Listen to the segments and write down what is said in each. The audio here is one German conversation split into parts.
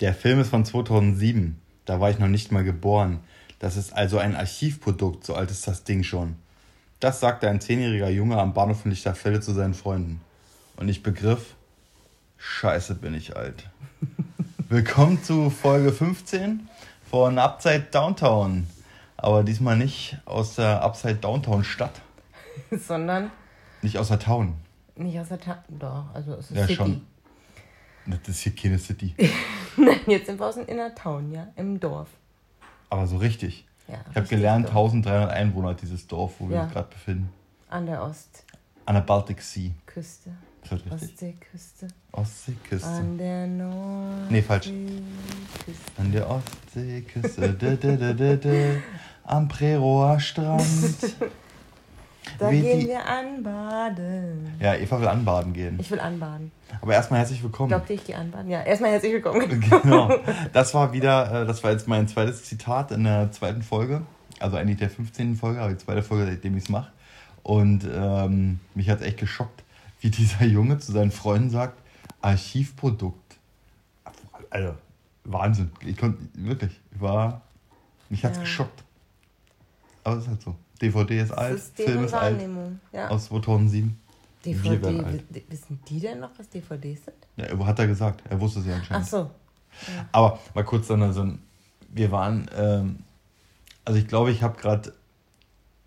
Der Film ist von 2007. Da war ich noch nicht mal geboren. Das ist also ein Archivprodukt, so alt ist das Ding schon. Das sagte ein zehnjähriger Junge am Bahnhof von Lichterfelde zu seinen Freunden. Und ich begriff, scheiße bin ich alt. Willkommen zu Folge 15 von Upside Downtown. Aber diesmal nicht aus der Upside Downtown Stadt. Sondern Nicht aus der Town. nicht aus der Town. Doch, also es ist Ja, City. schon. Das ist hier keine City. Nein, jetzt sind wir aus dem Inner Town, ja, im Dorf. Aber so richtig. Ja, Ich habe gelernt, Dorf. 1300 Einwohner hat dieses Dorf, wo wir Ja. uns gerade befinden. An der Ostküste. An der Baltic Sea. Richtig? Ostseeküste. Ostseeküste. An der Nord. Nee, falsch. Küste. An der Ostseeküste. am Preroer Strand. Da Wie gehen die- wir anbaden. Ja, Eva will anbaden gehen. Ich will anbaden. Aber erstmal herzlich willkommen. Glaubt ihr, ich gehe anbaden? Ja, erstmal herzlich willkommen. Genau. Das war wieder, äh, das war jetzt mein zweites Zitat in der zweiten Folge. Also eigentlich der 15. Folge, aber die zweite Folge, seitdem ich es mache. Und ähm, mich hat es echt geschockt, wie dieser Junge zu seinen Freunden sagt, Archivprodukt. Also, Wahnsinn. Ich konnte, wirklich, ich war, mich hat es Ja. geschockt. Aber es ist halt so. DVD ist alt, Das ist Film ist alt. Ja. aus 2007. Wir werden DVD, alt. w- wissen die denn noch, was DVDs sind? Ja, hat er gesagt, er wusste es ja anscheinend. Ach so. Aber mal kurz dann, also wir waren, ähm, also ich glaube, ich habe gerade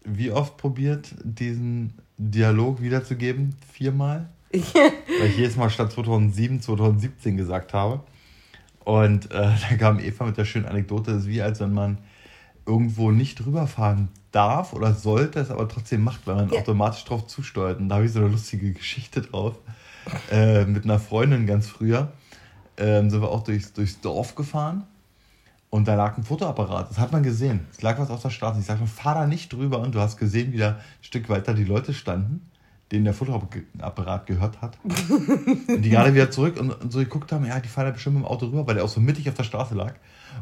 wie oft probiert, diesen Dialog wiederzugeben? Viermal? Weil ich jedes Mal statt 2007 2017 gesagt habe. Und äh, da kam Eva mit der schönen Anekdote, das ist wie als wenn man irgendwo nicht rüberfahren darf oder sollte, es aber trotzdem macht, weil man Ja. automatisch drauf zusteuert. Und da habe ich so eine lustige Geschichte drauf. Äh, mit einer Freundin ganz früher ähm, sind wir auch durchs, durchs Dorf gefahren und da lag ein Fotoapparat. Das hat man gesehen. Es lag was auf der Straße. Ich sagte, fahr da nicht drüber. Und du hast gesehen, wie da ein Stück weiter die Leute standen, denen der Fotoapparat gehört hat. und die gerade wieder zurück und, und so geguckt haben, ja, die fahren da bestimmt mit dem Auto rüber, weil der auch so mittig auf der Straße lag.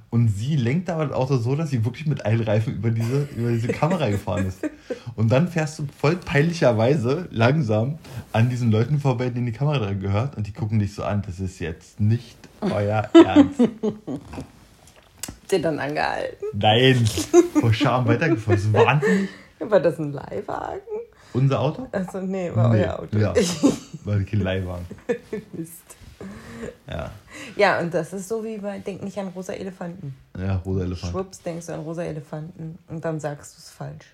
Und sie lenkt aber das Auto so, dass sie wirklich mit allen Reifen über diese, über diese Kamera gefahren ist. Und dann fährst du voll peinlicherweise langsam an diesen Leuten vorbei, denen die Kamera dran gehört. Und die gucken dich so an, das ist jetzt nicht euer Ernst. Den dann angehalten. Nein, vor Scham weitergefahren. Das ist wahnsinnig. War das ein Leihwagen? Unser Auto? Achso, nee, war Nee, euer Auto. Ja, weil kein Leihwagen. Mist. Ja, Ja, und das ist so wie bei Denk nicht an rosa Elefanten. ja rosa Elefant. Schwupps, denkst du an rosa Elefanten und dann sagst du es falsch.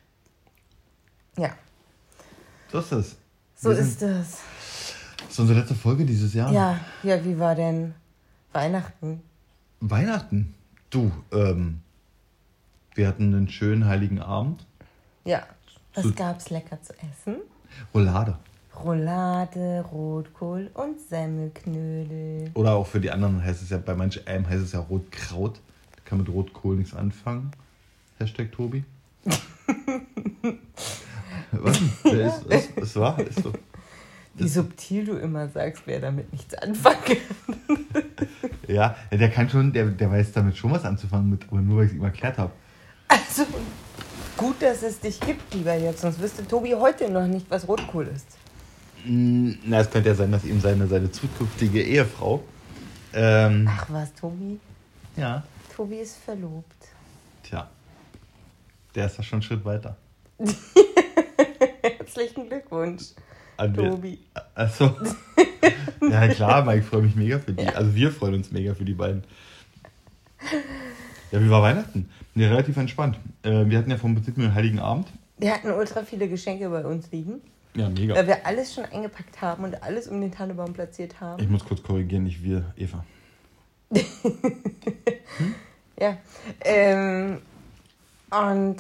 Ja, So ist es. so Wir sind- ist das. Das ist unsere letzte Folge dieses Jahr. Ja, ja, wie war denn Weihnachten? Weihnachten. Du, ähm, wir hatten einen schönen heiligen Abend. Ja, was So- gab's lecker zu essen? Roulade. Roulade, Rotkohl und Semmelknödel. Oder auch für die anderen heißt es ja, bei manch einem heißt es ja Rotkraut. Da kann mit Rotkohl nichts anfangen. Hashtag Tobi. Was? Der ist, ist, ist wahr, ist so. Wie subtil du immer sagst, wer damit nichts anfangen kann. Ja, der kann schon, der, der weiß damit schon was anzufangen, mit, aber nur weil ich es ihm erklärt habe. Also, gut, dass es dich gibt, lieber jetzt, sonst wüsste Tobi heute noch nicht, was Rotkohl ist. Mm, Na, es könnte ja sein, dass ihm seine, seine zukünftige Ehefrau. Ähm, Ach was, Tobi? ja, Tobi ist verlobt. tja. Der ist da schon einen Schritt weiter. Herzlichen Glückwunsch, An Tobi. Achso. ja, klar, Mike, ich freue mich mega für die. Also, wir freuen uns mega für die beiden. Ja, wie war Weihnachten? Ja, relativ entspannt. Äh, wir hatten ja vom Prinzip den Heiligen Abend. Wir hatten ultra viele Geschenke bei uns liegen, Ja, mega. weil wir alles schon eingepackt haben und alles um den Tannenbaum platziert haben. Ich muss kurz korrigieren, nicht wir, Eva. Ja. Ähm, und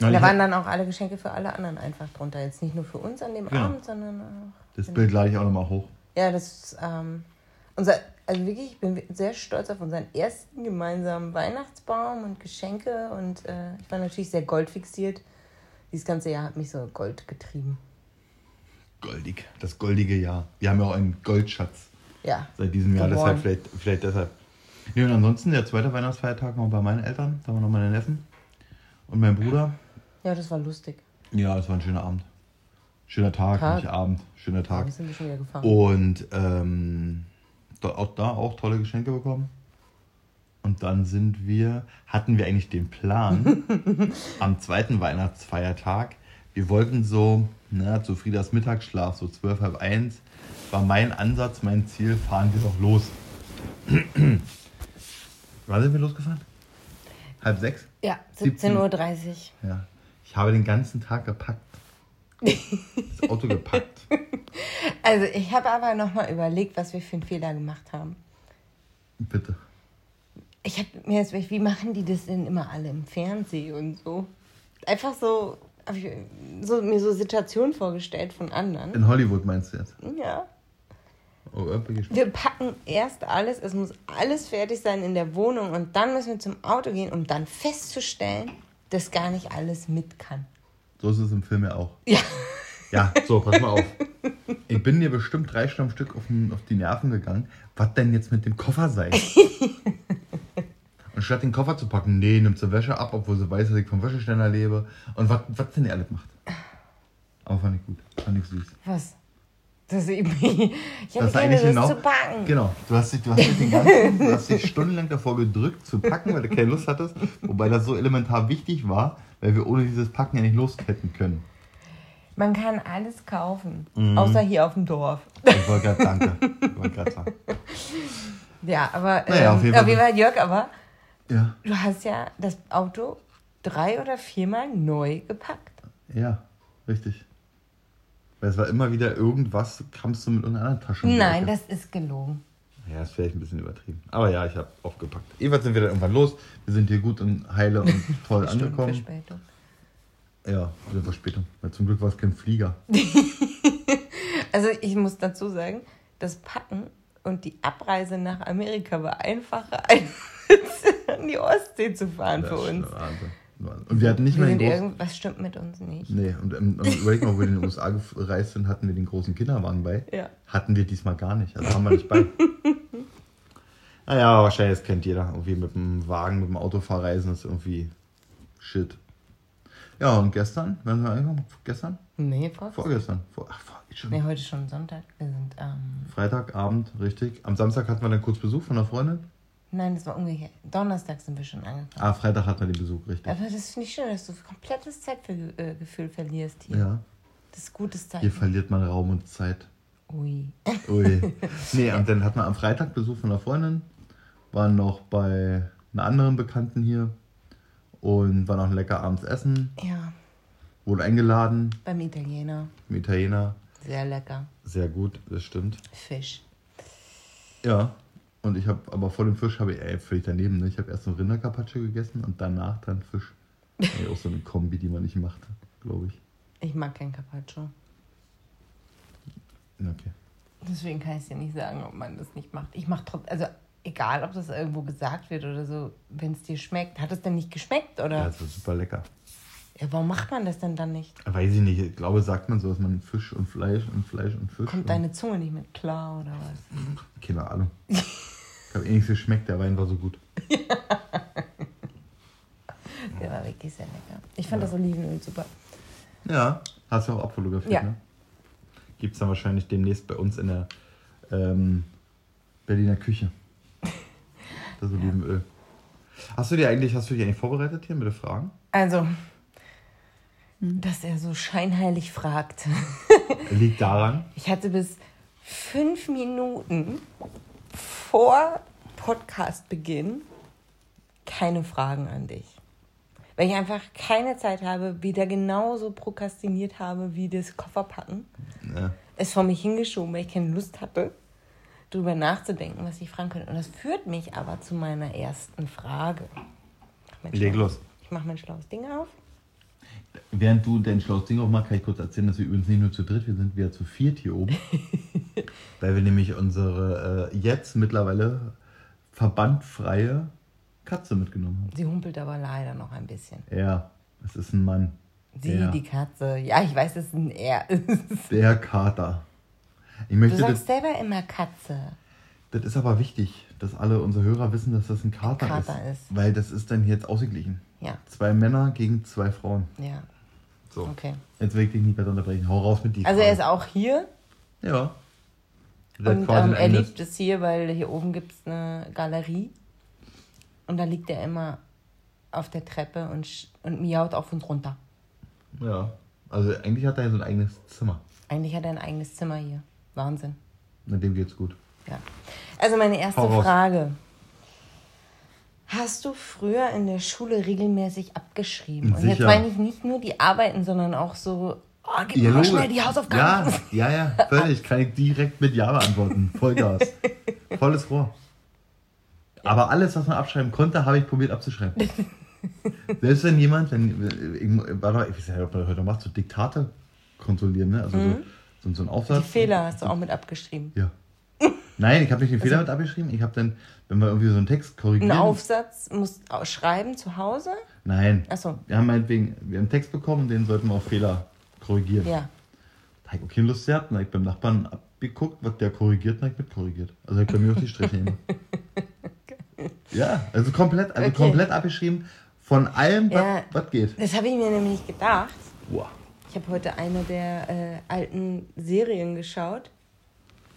Ja, da waren dann auch alle Geschenke für alle anderen einfach drunter. Jetzt nicht nur für uns an dem Genau. Abend, sondern auch. das Bild lade ich auch nochmal hoch. Ja, das ist ähm, unser, also wirklich, ich bin sehr stolz auf unseren ersten gemeinsamen Weihnachtsbaum und Geschenke und äh, ich war natürlich sehr goldfixiert. Dieses ganze Jahr hat mich so Gold getrieben. Goldig. Das goldige Jahr. Wir haben ja auch einen Goldschatz Ja. seit diesem Jahr, deshalb vielleicht, vielleicht deshalb. Nee, und ansonsten der zweite Weihnachtsfeiertag noch bei meinen Eltern. Da waren noch meine Neffen und mein Bruder. Ja, das war lustig. Ja, es war ein schöner Abend. Schöner Tag, Tag. nicht Abend. Schöner Ja, Tag. wir sind schon wieder gefahren. Und ähm, auch da auch tolle Geschenke bekommen. Und dann sind wir, hatten wir eigentlich den Plan, am zweiten Weihnachtsfeiertag, wir wollten so, na, zu Friedas Mittagsschlaf, so zwölf, halb eins, war mein Ansatz, mein Ziel, fahren wir doch los. Wann sind wir losgefahren? Halb sechs? Ja, 17. 17.30 Uhr. Ja. Ich habe den ganzen Tag gepackt. Das Auto gepackt. Also ich habe aber nochmal überlegt, was wir für einen Fehler gemacht haben. Bitte. Ich habe mir jetzt, wie machen die das denn immer alle im Fernsehen und so? Einfach so, hab ich so mir so Situationen vorgestellt von anderen. In Hollywood meinst du jetzt? Ja. Oh. Wir packen erst alles, es muss alles fertig sein in der Wohnung und dann müssen wir zum Auto gehen, um dann festzustellen, dass gar nicht alles mit kann. So ist es im Film ja auch. Ja. Ja, so, pass mal auf. Ich bin dir bestimmt drei Stunden am Stück auf, den, auf die Nerven gegangen. Was denn jetzt mit dem Koffer sei? Und statt den Koffer zu packen, nee, nimmt sie Wäsche ab, obwohl sie weiß, dass ich vom Wäscheständer lebe. Und was, denn ihr alles macht. Aber fand ich gut. Fand ich süß. Was? Das ich, ich Das war gerne eigentlich das genau. zu packen. Genau. Du hast, dich, du, hast dich den ganzen, du hast dich stundenlang davor gedrückt zu packen, weil du keine Lust hattest. Wobei das so elementar wichtig war, weil wir ohne dieses Packen ja nicht los hätten können. Man kann alles kaufen, Mhm. außer hier auf dem Dorf. Ich wollte gerade danke. Ich wollte gerade sagen. Ja, aber Naja, ähm, auf jeden Fall. auf jeden Fall, Jörg, aber Ja. du hast ja das Auto drei oder viermal neu gepackt. Ja, richtig. Weil es war immer wieder irgendwas, kamst du mit irgendeiner Tasche. Nein, das ist gelogen. Ja, ist vielleicht ein bisschen übertrieben. Aber ja, ich habe aufgepackt. Jedenfalls sind wir dann irgendwann los. Wir sind hier gut und heile und toll angekommen. Verspätung. Ja, eine Verspätung. Weil zum Glück war es kein Flieger. Also ich muss dazu sagen, das Packen und die Abreise nach Amerika war einfacher, als an die Ostsee zu fahren Das für uns. Wahnsinn. Und wir hatten nicht Wir mehr sind den großen... irgendwas stimmt mit uns nicht. Nee, und, ähm, und überleg mal, wo wir in den USA gereist sind, hatten wir den großen Kinderwagen bei. Ja. Hatten wir diesmal gar nicht. Also haben wir nicht bei. naja, wahrscheinlich, das kennt jeder. Irgendwie mit dem Wagen, mit dem Auto verreisen ist irgendwie shit. Ja, und gestern, sind wir angekommen? Gestern? Nee, vor. Vorgestern. Vor, ach, vor, schon. Nee, heute schon Sonntag. Wir sind, ähm, Freitagabend, richtig. Am Samstag hatten wir dann kurz Besuch von einer Freundin. Nein, das war umgekehrt. Donnerstag sind wir schon angekommen. Ah, Freitag hatten wir den Besuch, richtig. Aber das finde ich schön, dass du komplettes Zeitgefühl verlierst hier. Ja, Das ist gutes hier Zeichen. verliert man Raum und Zeit. Ui. Ui. nee, und dann hatten wir am Freitag Besuch von einer Freundin, waren noch bei einer anderen Bekannten hier und waren auch lecker abends essen, Ja, wurde eingeladen, beim Italiener. im Italiener, Sehr lecker. sehr gut, das stimmt. Fisch. Ja, und ich habe aber vor dem Fisch habe ich ey, völlig daneben, ne? ich habe erst so Rindercarpaccio gegessen und danach dann Fisch. Ey, auch so eine Kombi, die man nicht macht, glaube ich. Ich mag kein Carpaccio. Okay. Deswegen kann ich dir nicht sagen, ob man das nicht macht. Ich mache trotzdem, also egal, ob das irgendwo gesagt wird oder so, wenn es dir schmeckt. Hat es denn nicht geschmeckt oder? Ja, Ja. das war super lecker. warum macht man das denn dann nicht? Weiß ich nicht, ich glaube, sagt man so, dass man Fisch und Fleisch und Fleisch und Fisch. Kommt und deine Zunge nicht mit klar oder was? Keine Ahnung. Ich habe eh nichts geschmeckt, der Wein war so gut. Der war wirklich sehr lecker. Ich fand das Olivenöl super. Ja, hast du auch abfotografiert, Ja. ne? Gibt es dann wahrscheinlich demnächst bei uns in der ähm, Berliner Küche. Das Olivenöl. Hast du dir eigentlich, hast du dich eigentlich vorbereitet hier mit den Fragen? Also, dass er so scheinheilig fragt. Liegt daran, Ich hatte bis fünf Minuten vor Podcastbeginn keine Fragen an dich. Weil ich einfach keine Zeit habe, wieder genauso prokrastiniert habe wie das Kofferpacken. äh, Es vor mich hingeschoben, weil ich keine Lust hatte, darüber nachzudenken, was ich fragen könnte. Und das führt mich aber zu meiner ersten Frage. Ich leg los. Ich mache mein schlaues Ding auf. Während du dein schlaues Ding aufmachst, kann ich kurz erzählen, dass wir übrigens nicht nur zu dritt, wir sind wieder zu viert hier oben. weil wir nämlich unsere äh, jetzt mittlerweile verbandfreie Katze mitgenommen haben. Sie humpelt aber leider noch ein bisschen. Ja, es ist ein Mann. Sie, Ja. die Katze. Ja, ich weiß, dass es ein Er ist. Der Kater. Ich Du möchte das, sagst selber immer Katze. das ist aber wichtig, dass alle unsere Hörer wissen, dass das ein Kater, Kater ist, ist. Weil das ist dann jetzt ausgeglichen. Ja, Zwei Männer gegen zwei Frauen. ja, So. okay. Jetzt will ich dich nicht weiter unterbrechen. Hau raus mit die Also er ist auch hier. Ja. Und ähm, er liebt es hier, weil hier oben gibt es eine Galerie. Und da liegt er immer auf der Treppe und, und miaut auf und runter. Ja. Also eigentlich hat er ja so ein eigenes Zimmer. Eigentlich hat er ein eigenes Zimmer hier. Wahnsinn. Mit dem geht's gut. Ja. Also meine erste. Frage. Hast du früher in der Schule regelmäßig abgeschrieben? Und jetzt Sicher. meine ich nicht nur die Arbeiten, sondern auch so, oh, gib mir mal schnell die Hausaufgaben. Ja, ja, ja, völlig. Kann ich direkt mit Ja beantworten. Vollgas. Volles Rohr. Aber alles, was man abschreiben konnte, habe ich probiert abzuschreiben. Selbst wenn jemand, wenn, ich war ich weiß ja nicht, ob man das heute macht, so Diktate kontrollieren, ne? Also so, so, so ein Die Aufsatz. Fehler hast du auch mit abgeschrieben. Ja. Nein, ich habe nicht den Fehler mit abgeschrieben. Ich habe dann, wenn wir irgendwie so einen Text korrigieren. Einen Aufsatz musst du schreiben zu Hause? Nein. Achso, Wir haben meinetwegen, wir haben einen Text bekommen und den sollten wir auf Fehler korrigieren. ja. Da habe ich auch keine Lust gehabt. Dann habe ich beim Nachbarn abgeguckt, was der korrigiert, und habe ich mitkorrigiert. Also habe ich bei mir auch die Striche hin. Ja, also komplett, also Okay. komplett abgeschrieben von allem, was, Ja. was geht. Das habe ich mir nämlich gedacht. Boah. Ich habe heute eine der äh, alten Serien geschaut.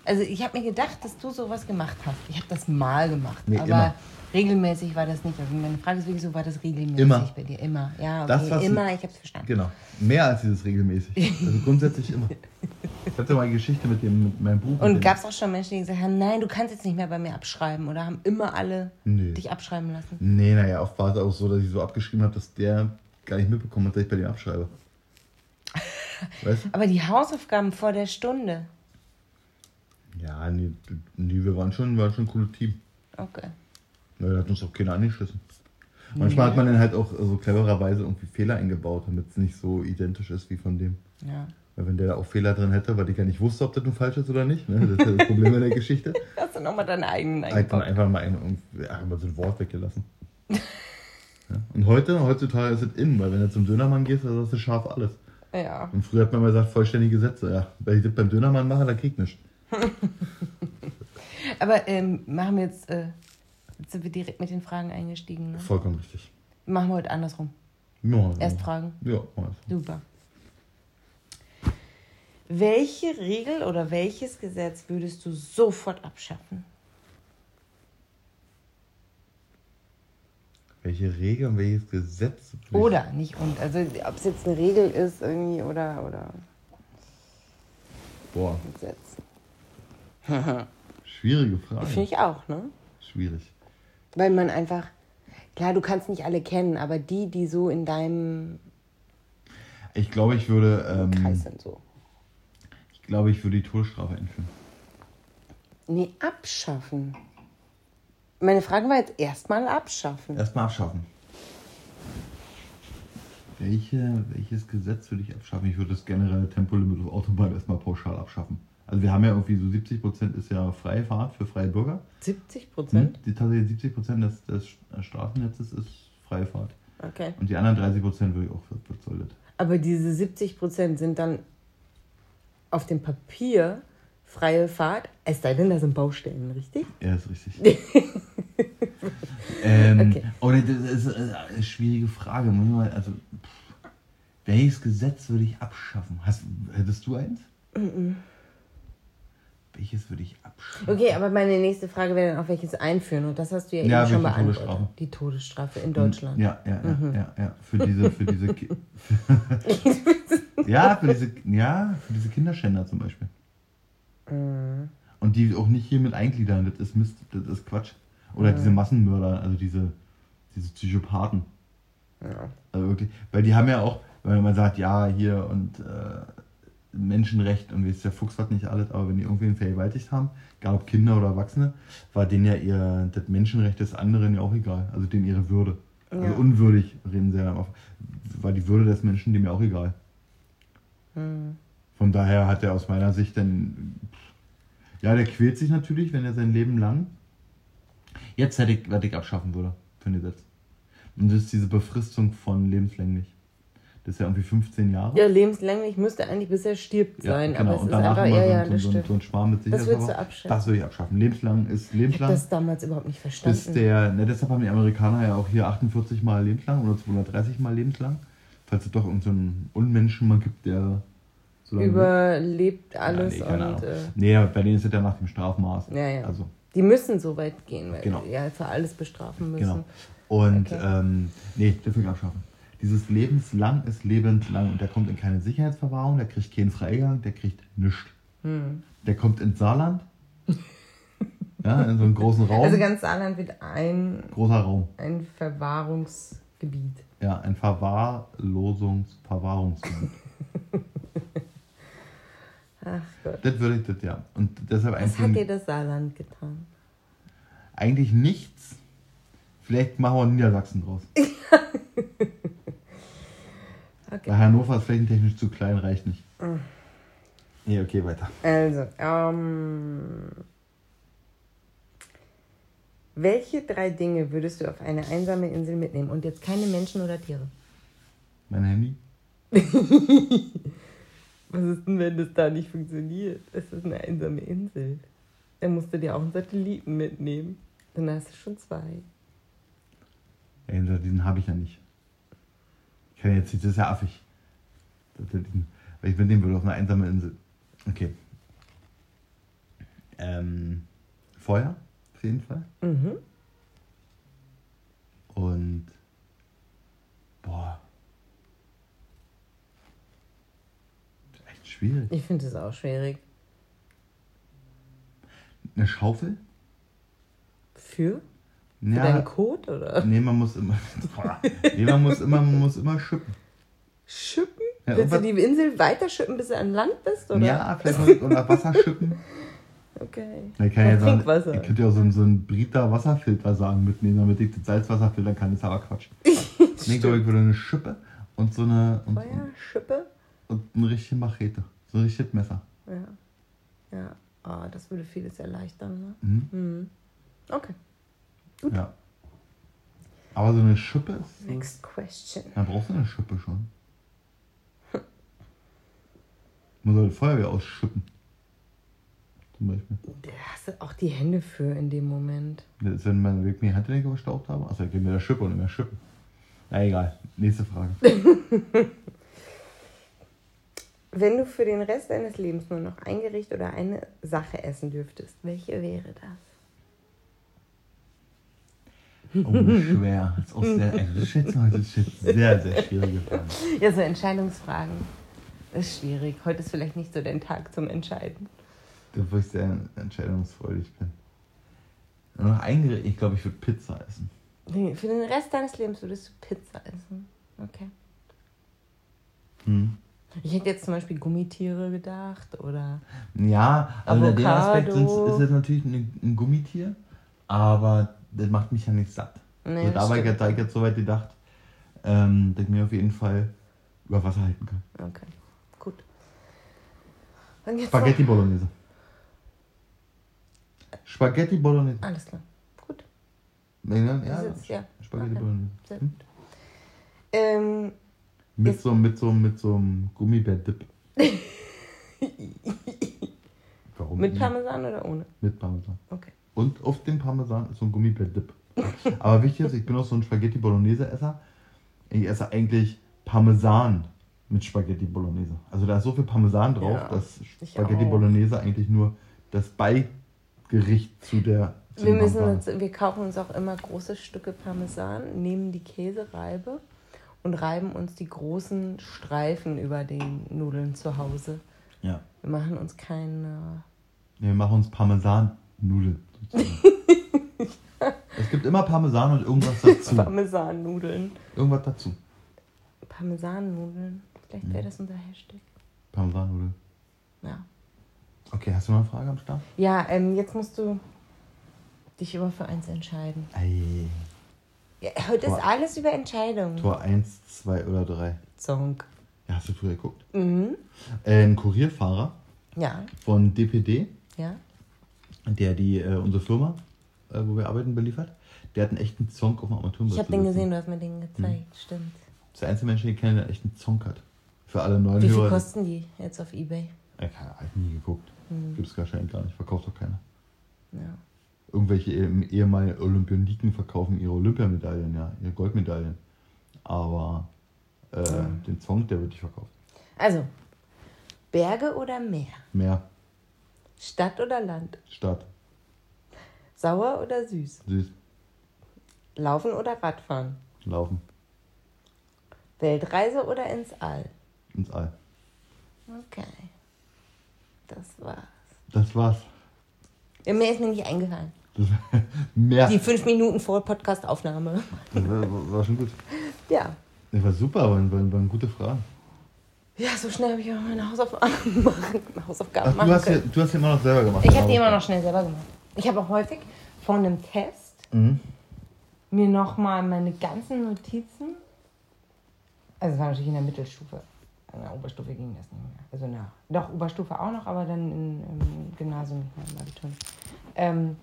Also ich habe mir gedacht, dass du sowas gemacht hast. Ich habe das mal gemacht, Nee, aber immer. regelmäßig war das nicht. Also meine Frage ist wirklich so, war das regelmäßig Immer. bei dir? Immer. Ja, okay. Das, was- immer, ich habe es verstanden. Genau. Mehr als dieses regelmäßig. Also grundsätzlich immer. Ich hatte mal eine Geschichte mit, dem, mit meinem Buch. Und gab es auch schon Menschen, die gesagt haben, nein, du kannst jetzt nicht mehr bei mir abschreiben oder haben immer alle Nee. dich abschreiben lassen? Nee, naja, oft war es auch so, dass ich so abgeschrieben habe, dass der gar nicht mitbekommen hat, dass ich bei dem abschreibe. Weißt du? Aber die Hausaufgaben vor der Stunde. Ja, nee, nee wir waren schon, waren schon ein cooles Team. Okay. Na, da hat uns auch keiner angeschissen. Manchmal hat man dann halt auch so clevererweise irgendwie Fehler eingebaut, damit es nicht so identisch ist wie von dem. Ja. Weil wenn der da auch Fehler drin hätte, weil ich ja nicht wusste, ob das nun falsch ist oder nicht, ne? das ist ja das Problem in der Geschichte, Hast du nochmal deine eigenen eingebaut? einfach mal ein, irgendwie- ach, mal so ein Wort weggelassen. Ja? Und heute, heutzutage ist es in, weil wenn du zum Dönermann gehst, dann sagst du scharf alles. Ja. Und früher hat man mal gesagt, vollständige Sätze. Ja, wenn ich das beim Dönermann mache, dann krieg ich nichts. Aber ähm, machen wir jetzt, äh, jetzt sind wir direkt mit den Fragen eingestiegen. Ne? Vollkommen richtig. Machen wir heute andersrum. Ja, Erst Fragen. Ja, mal. Super. Welche Regel oder welches Gesetz würdest du sofort abschaffen? Welche Regel und welches Gesetz? Oder nicht und. Also ob es jetzt eine Regel ist irgendwie oder, oder Boah, Gesetz. schwierige Frage. Finde ich auch, ne? Schwierig. Weil man einfach, klar, du kannst nicht alle kennen, aber die, die so in deinem Ich glaube, ich würde, ähm, Kreis sind so. ich glaube, ich würde die Todesstrafe einführen. Nee, abschaffen. Meine Frage war jetzt erstmal abschaffen. Erstmal abschaffen. Welche, welches Gesetz würde ich abschaffen? Ich würde das generelle Tempolimit auf Autobahn erstmal pauschal abschaffen. Also wir haben ja irgendwie so 70 Prozent ist ja freie Fahrt für freie Bürger. 70 Prozent? Die tatsächlich 70 Prozent des, des Straßennetzes ist freie Fahrt. Okay. Und die anderen 30 Prozent würde ich auch das? Aber diese 70 Prozent sind dann auf dem Papier freie Fahrt, es sei denn, da sind Baustellen, richtig? Ja, ist richtig. ähm, Okay. Oder das ist äh, eine schwierige Frage. Also, pff, welches Gesetz würde ich abschaffen? Hast, hättest du eins? Welches würde ich abschaffen? Okay, aber meine nächste Frage wäre dann auch, welches einführen? Und das hast du ja, Ja, eben schon beantwortet. Todesstrafe? Die Todesstrafe in Deutschland. Ja, ja, ja, Mhm. ja, ja. Für diese, für diese, Ki- ja, für diese, ja, für diese Kinderschänder zum Beispiel. Mhm. Und die auch nicht hier mit eingliedern, das ist Mist, das ist Quatsch. Oder Mhm. diese Massenmörder, also diese, diese Psychopathen. Ja. Also wirklich, weil die haben ja auch, wenn man sagt, ja, hier und äh, Menschenrecht und wie ist der Fuchs hat nicht alles, aber wenn die irgendwen vergewaltigt haben, egal ob Kinder oder Erwachsene, war denen ja ihr, das Menschenrecht des anderen ja auch egal, also denen ihre Würde. Also Ja. unwürdig reden sie ja dann auch, war die Würde des Menschen dem ja auch egal. Hm. Von daher hat er aus meiner Sicht dann, ja, der quält sich natürlich, wenn er sein Leben lang, jetzt hätte ich, was ich abschaffen würde für ein Gesetz. Und das ist diese Befristung von lebenslänglich. Das ist ja irgendwie 15 Jahre. Ja, lebenslänglich müsste eigentlich bis er stirbt sein, genau. aber es und ist einfach, ja, so, ja, ein- das so, stimmt. so ein Schwarm mit Das würdest du abschaffen? Das würde ich abschaffen. Lebenslang ist Ich habe lebenslang. das damals überhaupt nicht verstanden. Bis der, ne, deshalb haben die Amerikaner ja auch hier 48 Mal lebenslang oder 230 Mal lebenslang. Falls es doch irgendeinen so einen Unmenschen mal gibt, der Solange- überlebt alles ja, nee, keine und Ahnung. äh, Nee, bei denen ist es ja nach dem Strafmaß. ja, ja. Also, die müssen so weit gehen, weil Genau. die ja für alles bestrafen müssen. genau. Und, Okay. ähm, nee, dürfen wir abschaffen. Dieses lebenslang ist lebenslang und der kommt in keine Sicherheitsverwahrung, der kriegt keinen Freigang, der kriegt nichts. Hm. Der kommt ins Saarland. ja, in so einen großen Raum. Also ganz Saarland wird ein, Großer Raum. ein Verwahrungsgebiet. Ja, ein Verwahrlosungs Verwahrungsgebiet. Ach Gott. das würde ich das ja. Und deshalb Was hat dir das Saarland getan? eigentlich nichts. Vielleicht machen wir Niedersachsen draus. Okay. Weil Hannover ist flächentechnisch zu klein, reicht nicht. Mm. Nee, okay, weiter. Also, ähm, welche drei Dinge würdest du auf eine einsame Insel mitnehmen? Und jetzt keine Menschen oder Tiere. Mein Handy? Was ist denn, wenn das da nicht funktioniert? Es ist eine einsame Insel. Dann musst du dir auch einen Satelliten mitnehmen. Dann hast du schon zwei. Ja, den habe ich ja nicht. Ich kann jetzt nicht, das ist ja affig. Weil ich mitnehmen würde auf eine einsame Insel. Okay. Ähm, Feuer, auf jeden Fall. Mhm. Und boah. Das ist echt schwierig. Ich finde das auch schwierig. Eine Schaufel? Für? Für Ja. deinen Code oder? Nee, man muss immer. nee, man muss immer, man muss immer schippen. Schippen? Ja, Willst du die Insel weiter schippen, bis du an Land bist? Oder? Ja, vielleicht unter Wasser schippen. Okay. Ich kann ja sagen, ich könnte ja auch so, einen- so einen Brita Wasserfilter sagen mitnehmen, damit ich das Salzwasser filtern kann. Das ist aber Quatsch. nee, ich glaube, ich würde eine Schippe und so eine. Und, Feuer, Schippe? und eine richtige Machete. So ein richtiges Messer. Ja. Ja. Ah, das würde vieles erleichtern, ne? Mhm. Mhm. Okay. Ja. Aber so eine Schippe ist. Next question. da brauchst du eine Schippe schon. Man soll Feuerwehr ausschippen. Zum Beispiel. Da hast du auch die Hände für in dem Moment. Das ist, wenn man wirklich die Handgelenke verstaucht habe. Achso, ich gebe mir der Schippe und nicht mehr Schippen. Na egal. Nächste Frage. Wenn du für den Rest deines Lebens nur noch ein Gericht oder eine Sache essen dürftest, welche wäre das? Oh, schwer. Das ist auch sehr, also jetzt, das ist jetzt sehr, sehr schwierige Frage. Ja, so Entscheidungsfragen. Das ist schwierig. Heute ist vielleicht nicht so dein Tag zum Entscheiden. Wo ich sehr entscheidungsfreudig bin. Nur noch ein Gericht. Ich glaube, ich würde Pizza essen. Für den Rest deines Lebens würdest du Pizza essen. Okay. Hm. Ich hätte jetzt zum Beispiel Gummitiere gedacht oder. Ja, also in dem Aspekt ist es natürlich ein, ein Gummitier, aber das macht mich ja nicht satt. Nee, also, da war ich jetzt, da ich jetzt so weit gedacht, ähm, dass ich mir auf jeden Fall über Wasser halten kann. Okay, gut. Und jetzt Spaghetti Bolognese. Spaghetti Bolognese. noch- Alles klar. Gut. Ja, ja, jetzt- ja. Spaghetti Okay. Bolognese. Sehr Hm? gut. Ähm, Mit so, mit so, mit so einem Gummibär-Dip. Warum? mit? Parmesan oder ohne? Mit Parmesan. Okay. Und auf dem Parmesan ist so ein Gummibär-Dip. Aber wichtig ist, ich bin auch so ein Spaghetti Bolognese-Esser. Ich esse eigentlich Parmesan mit Spaghetti Bolognese. Also da ist so viel Parmesan drauf, Ja, dass Spaghetti. Bolognese eigentlich nur das Beigericht zu der Wir, müssen uns, wir kaufen uns auch immer große Stücke Parmesan, nehmen die Käsereibe und reiben uns die großen Streifen über den Nudeln zu Hause. Ja. Wir machen uns keine. Wir machen uns Parmesan-Nudeln. es gibt immer Parmesan und irgendwas dazu. Parmesan-Nudeln. Irgendwas dazu. Parmesan-Nudeln. Vielleicht Mhm. wäre das unser Hashtag. Parmesan-Nudeln. Ja. Okay, hast du noch eine Frage am Start? Ja, ähm, jetzt musst du dich immer für eins entscheiden. Ei. Ja, heute Tor. ist alles über Entscheidungen. Tor 1, 2 oder 3. Zonk. Ja, hast du früher geguckt? Mhm. Äh, ein Kurierfahrer Ja, von DPD, ja. Der die äh, unsere Firma, äh, wo wir arbeiten, beliefert, der hat einen echten Zonk auf dem Armaturenbrett. Ich habe den gesehen, du hast mir den gezeigt. Stimmt. Das ist der einzige Mensch, den ich kenne, der einen Zonk hat. Für alle neuen Wie viel Hörer. kosten die jetzt auf Ebay? Ich habe nie geguckt. Hm. Gibt es wahrscheinlich gar nicht. Verkauft doch keiner. Ja. Irgendwelche eh- ehemaligen Olympioniken verkaufen ihre Olympiamedaillen, ja, ihre Goldmedaillen. Aber äh, Ja. den Zonk, der wird nicht verkauft. Also, Berge oder Meer? Meer. Stadt oder Land? Stadt. Sauer oder süß? Süß. Laufen oder Radfahren? Laufen. Weltreise oder ins All? Ins All. Okay. Das war's. Das war's. Ja, mehr ist mir nicht eingefallen. Das, mehr. Die fünf Minuten vor Podcast-Aufnahme. Das war, war, war schon gut. Ja. Das war super, waren, waren, waren gute Fragen. Ja, so schnell habe ich auch meine Hausaufgaben machen, Hausaufgaben Ach, machen du, hast ja, du hast ja immer noch selber gemacht. Ich habe die immer noch schnell selber gemacht. Ich habe auch häufig vor einem Test Mhm. mir nochmal meine ganzen Notizen, also es war natürlich in der Mittelstufe, in der Oberstufe ging das nicht mehr. Also nach, doch Oberstufe auch noch, aber dann in, im Gymnasium nicht mehr im Abitur. Ähm,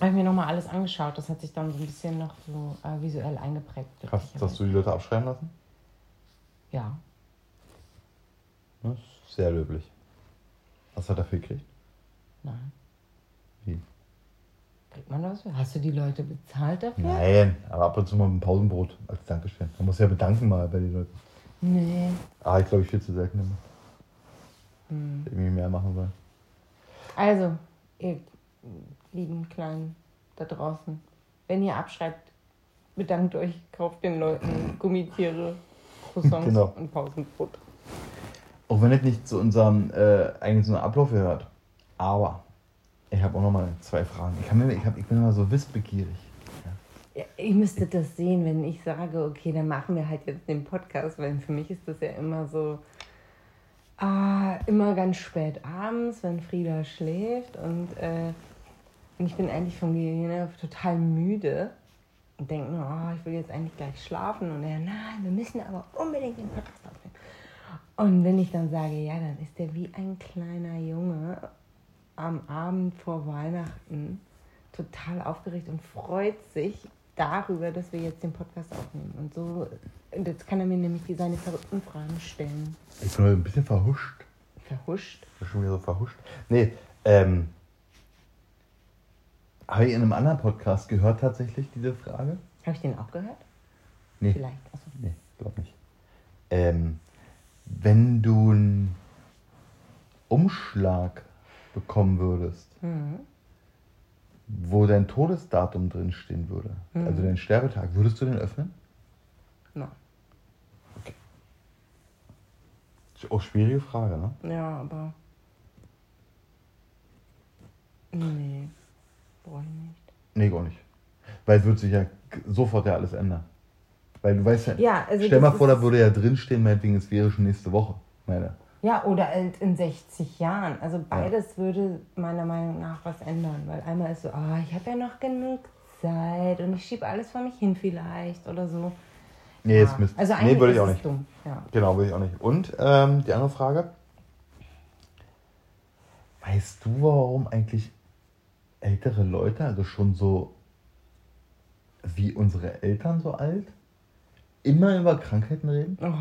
habe ich mir nochmal alles angeschaut. Das hat sich dann so ein bisschen noch so äh, visuell eingeprägt. Hast, hast du die Leute abschreiben lassen? Ja. Das ist sehr löblich. Was hat er dafür gekriegt? Nein. Wie? Kriegt man das? Hast du die Leute bezahlt dafür? Nein, aber ab und zu mal ein Pausenbrot als Dankeschön. Man muss ja bedanken mal bei den Leuten. Nee. Ah, ich glaube, ich viel zu selten immer. Hm. Irgendwie mehr machen sollen. Also, ihr lieben Kleinen da draußen, wenn ihr abschreibt, bedankt euch, kauft den Leuten Gummitiere, Croissants Genau. und Pausenbrot. Auch wenn es nicht zu unserem äh, einem Ablauf gehört. Aber ich habe auch noch mal zwei Fragen. Ich, mir, ich, hab, ich bin immer so wissbegierig. Ja, ihr müsstet das sehen, wenn ich sage, okay, dann machen wir halt jetzt den Podcast, weil für mich ist das ja immer so, ah, immer ganz spät abends, wenn Frieda schläft und, äh, und ich bin eigentlich vom Gehirn total müde und denke nur, oh, ich will jetzt eigentlich gleich schlafen und er, nein, wir müssen aber unbedingt den Podcast aufnehmen. Und wenn ich dann sage, ja, dann ist der wie ein kleiner Junge am Abend vor Weihnachten total aufgeregt und freut sich darüber, dass wir jetzt den Podcast aufnehmen. Und so, und jetzt kann er mir nämlich die, seine verrückten Fragen stellen. Ich bin heute ein bisschen verhuscht. Verhuscht. Ich bin schon wieder so verhuscht. Nee, ähm. Habe ich in einem anderen Podcast gehört tatsächlich diese Frage? Habe ich den auch gehört? Nee. Vielleicht. Achso. Nee, glaub nicht. Ähm, wenn du einen Umschlag bekommen würdest, Mhm. wo dein Todesdatum drinstehen würde, Mhm. also dein Sterbetag, würdest du den öffnen? No. Ist auch schwierige Frage, ne? Ja, aber. Nee. Brauche ich nicht. Nee, gar nicht. Weil es wird sich ja sofort ja alles ändern. Weil du weißt ja, Ja, also stell mal vor, da würde ja drinstehen, meinetwegen, es wäre schon nächste Woche. Meine. Ja, oder in 60 Jahren. Also beides würde meiner Meinung nach was ändern. Weil einmal ist so, ah, ich habe ja noch genug Zeit und ich schiebe alles vor mich hin vielleicht oder so. Nee, ja. Mist. Also eigentlich nee, würde ich auch nicht. dumm. Ja. Genau, würde ich auch nicht. Und ähm, die andere Frage. Weißt du, warum eigentlich ältere Leute, also schon so wie unsere Eltern so alt, immer über Krankheiten reden? Oh,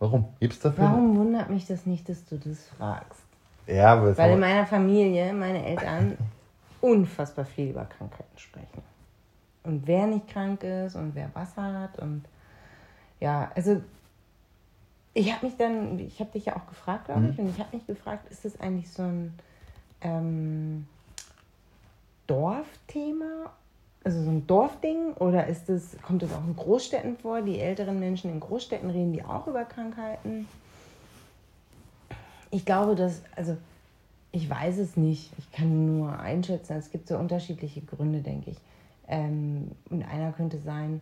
Warum? Gibt's dafür? warum wundert mich das nicht, dass du das fragst? Ja, aber, Weil in meiner Familie meine Eltern unfassbar viel über Krankheiten sprechen. Und wer nicht krank ist und wer was hat. Und ja, also ich habe mich dann, ich habe dich ja auch gefragt, glaube ich, und ich habe mich gefragt, ist das eigentlich so ein ähm, Dorfthema? Also so ein Dorfding oder ist das, kommt das auch in Großstädten vor? Die älteren Menschen in Großstädten reden die auch über Krankheiten? Ich glaube, dass, also ich weiß es nicht. Ich kann nur einschätzen. Es gibt so unterschiedliche Gründe, denke ich. Ähm, und einer könnte sein,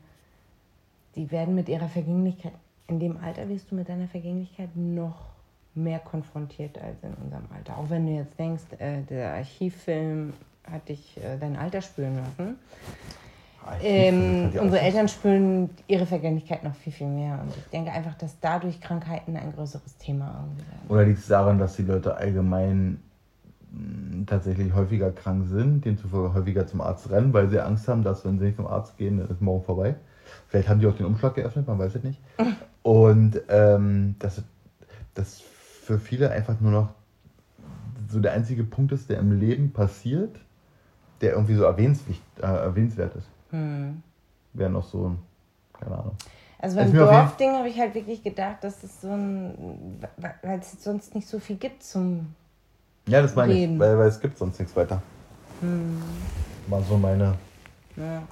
die werden mit ihrer Vergänglichkeit, in dem Alter wirst du mit deiner Vergänglichkeit noch mehr konfrontiert als in unserem Alter. Auch wenn du jetzt denkst, äh, der Archivfilm hat dich äh, dein Alter spüren lassen. Ah, Ähm, unsere Eltern spüren ihre Vergänglichkeit noch viel, viel mehr. Und ich denke einfach, dass dadurch Krankheiten ein größeres Thema irgendwie werden. Oder liegt es daran, dass die Leute allgemein mh, tatsächlich häufiger krank sind, demzufolge häufiger zum Arzt rennen, weil sie Angst haben, dass wenn sie nicht zum Arzt gehen, dann ist morgen vorbei. Vielleicht haben die auch den Umschlag geöffnet, man weiß es nicht. Und ähm, dass das für viele einfach nur noch so der einzige Punkt ist, der im Leben passiert, der irgendwie so erwähnenswert, äh, erwähnenswert ist. Hm. Wäre noch so, ein- keine Ahnung. Also beim auf jeden- Dorfding habe ich halt wirklich gedacht, dass es so ein, weil es sonst nicht so viel gibt zum Ja, das meine ich, Reden. weil, weil es gibt sonst nichts weiter. Hm. War so meine. Ja.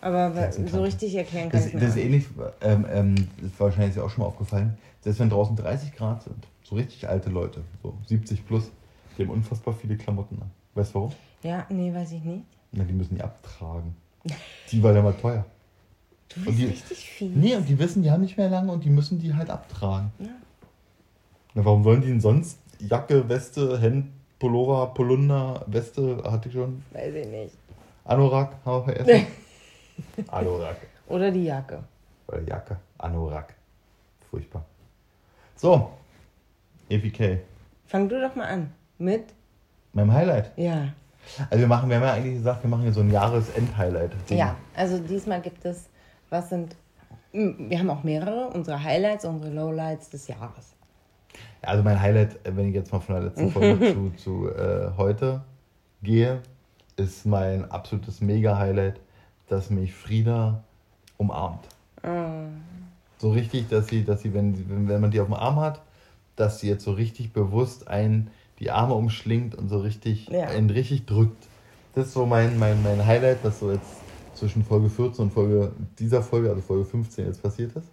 Aber so richtig erklären kann Das, ich das ist ähnlich, ähm, ähm, das ist wahrscheinlich auch schon mal aufgefallen, selbst wenn draußen 30 Grad sind, so richtig alte Leute, so 70 plus, die haben unfassbar viele Klamotten an. Weißt du warum? Ja, nee, weiß ich nicht. Na, die müssen die abtragen. Die war ja mal teuer. Du Und bist die- richtig fies. Nee, und die wissen, die haben nicht mehr lange und die müssen die halt abtragen. Ja. Na, warum sollen die denn sonst Jacke, Weste, Hemd, Pullover, Polunder, Weste, hatte ich schon. Weiß ich nicht. Anorak haben wir vergessen. Anorak. Oder die Jacke. Oder Jacke. Anorak. Furchtbar. So. EPK. Fang du doch mal an. Mit? Meinem Highlight. Ja. Also wir machen, wir haben ja eigentlich gesagt, wir machen hier so ein Jahresend-Highlight. Ja, also diesmal gibt es, was sind, wir haben auch mehrere, unsere Highlights, unsere Lowlights des Jahres. Ja, Also mein Highlight, äh, wenn ich jetzt mal von der letzten Folge zu, zu äh, heute gehe, ist mein absolutes Mega-Highlight, dass mich Frieda umarmt. So richtig, dass sie, dass sie, wenn, wenn, man die auf dem Arm hat, dass sie jetzt so richtig bewusst einen die Arme umschlingt und so richtig, Ja. einen richtig drückt. Das ist so mein, mein, mein Highlight, was so jetzt zwischen Folge 14 und Folge dieser Folge, also Folge 15 jetzt passiert ist.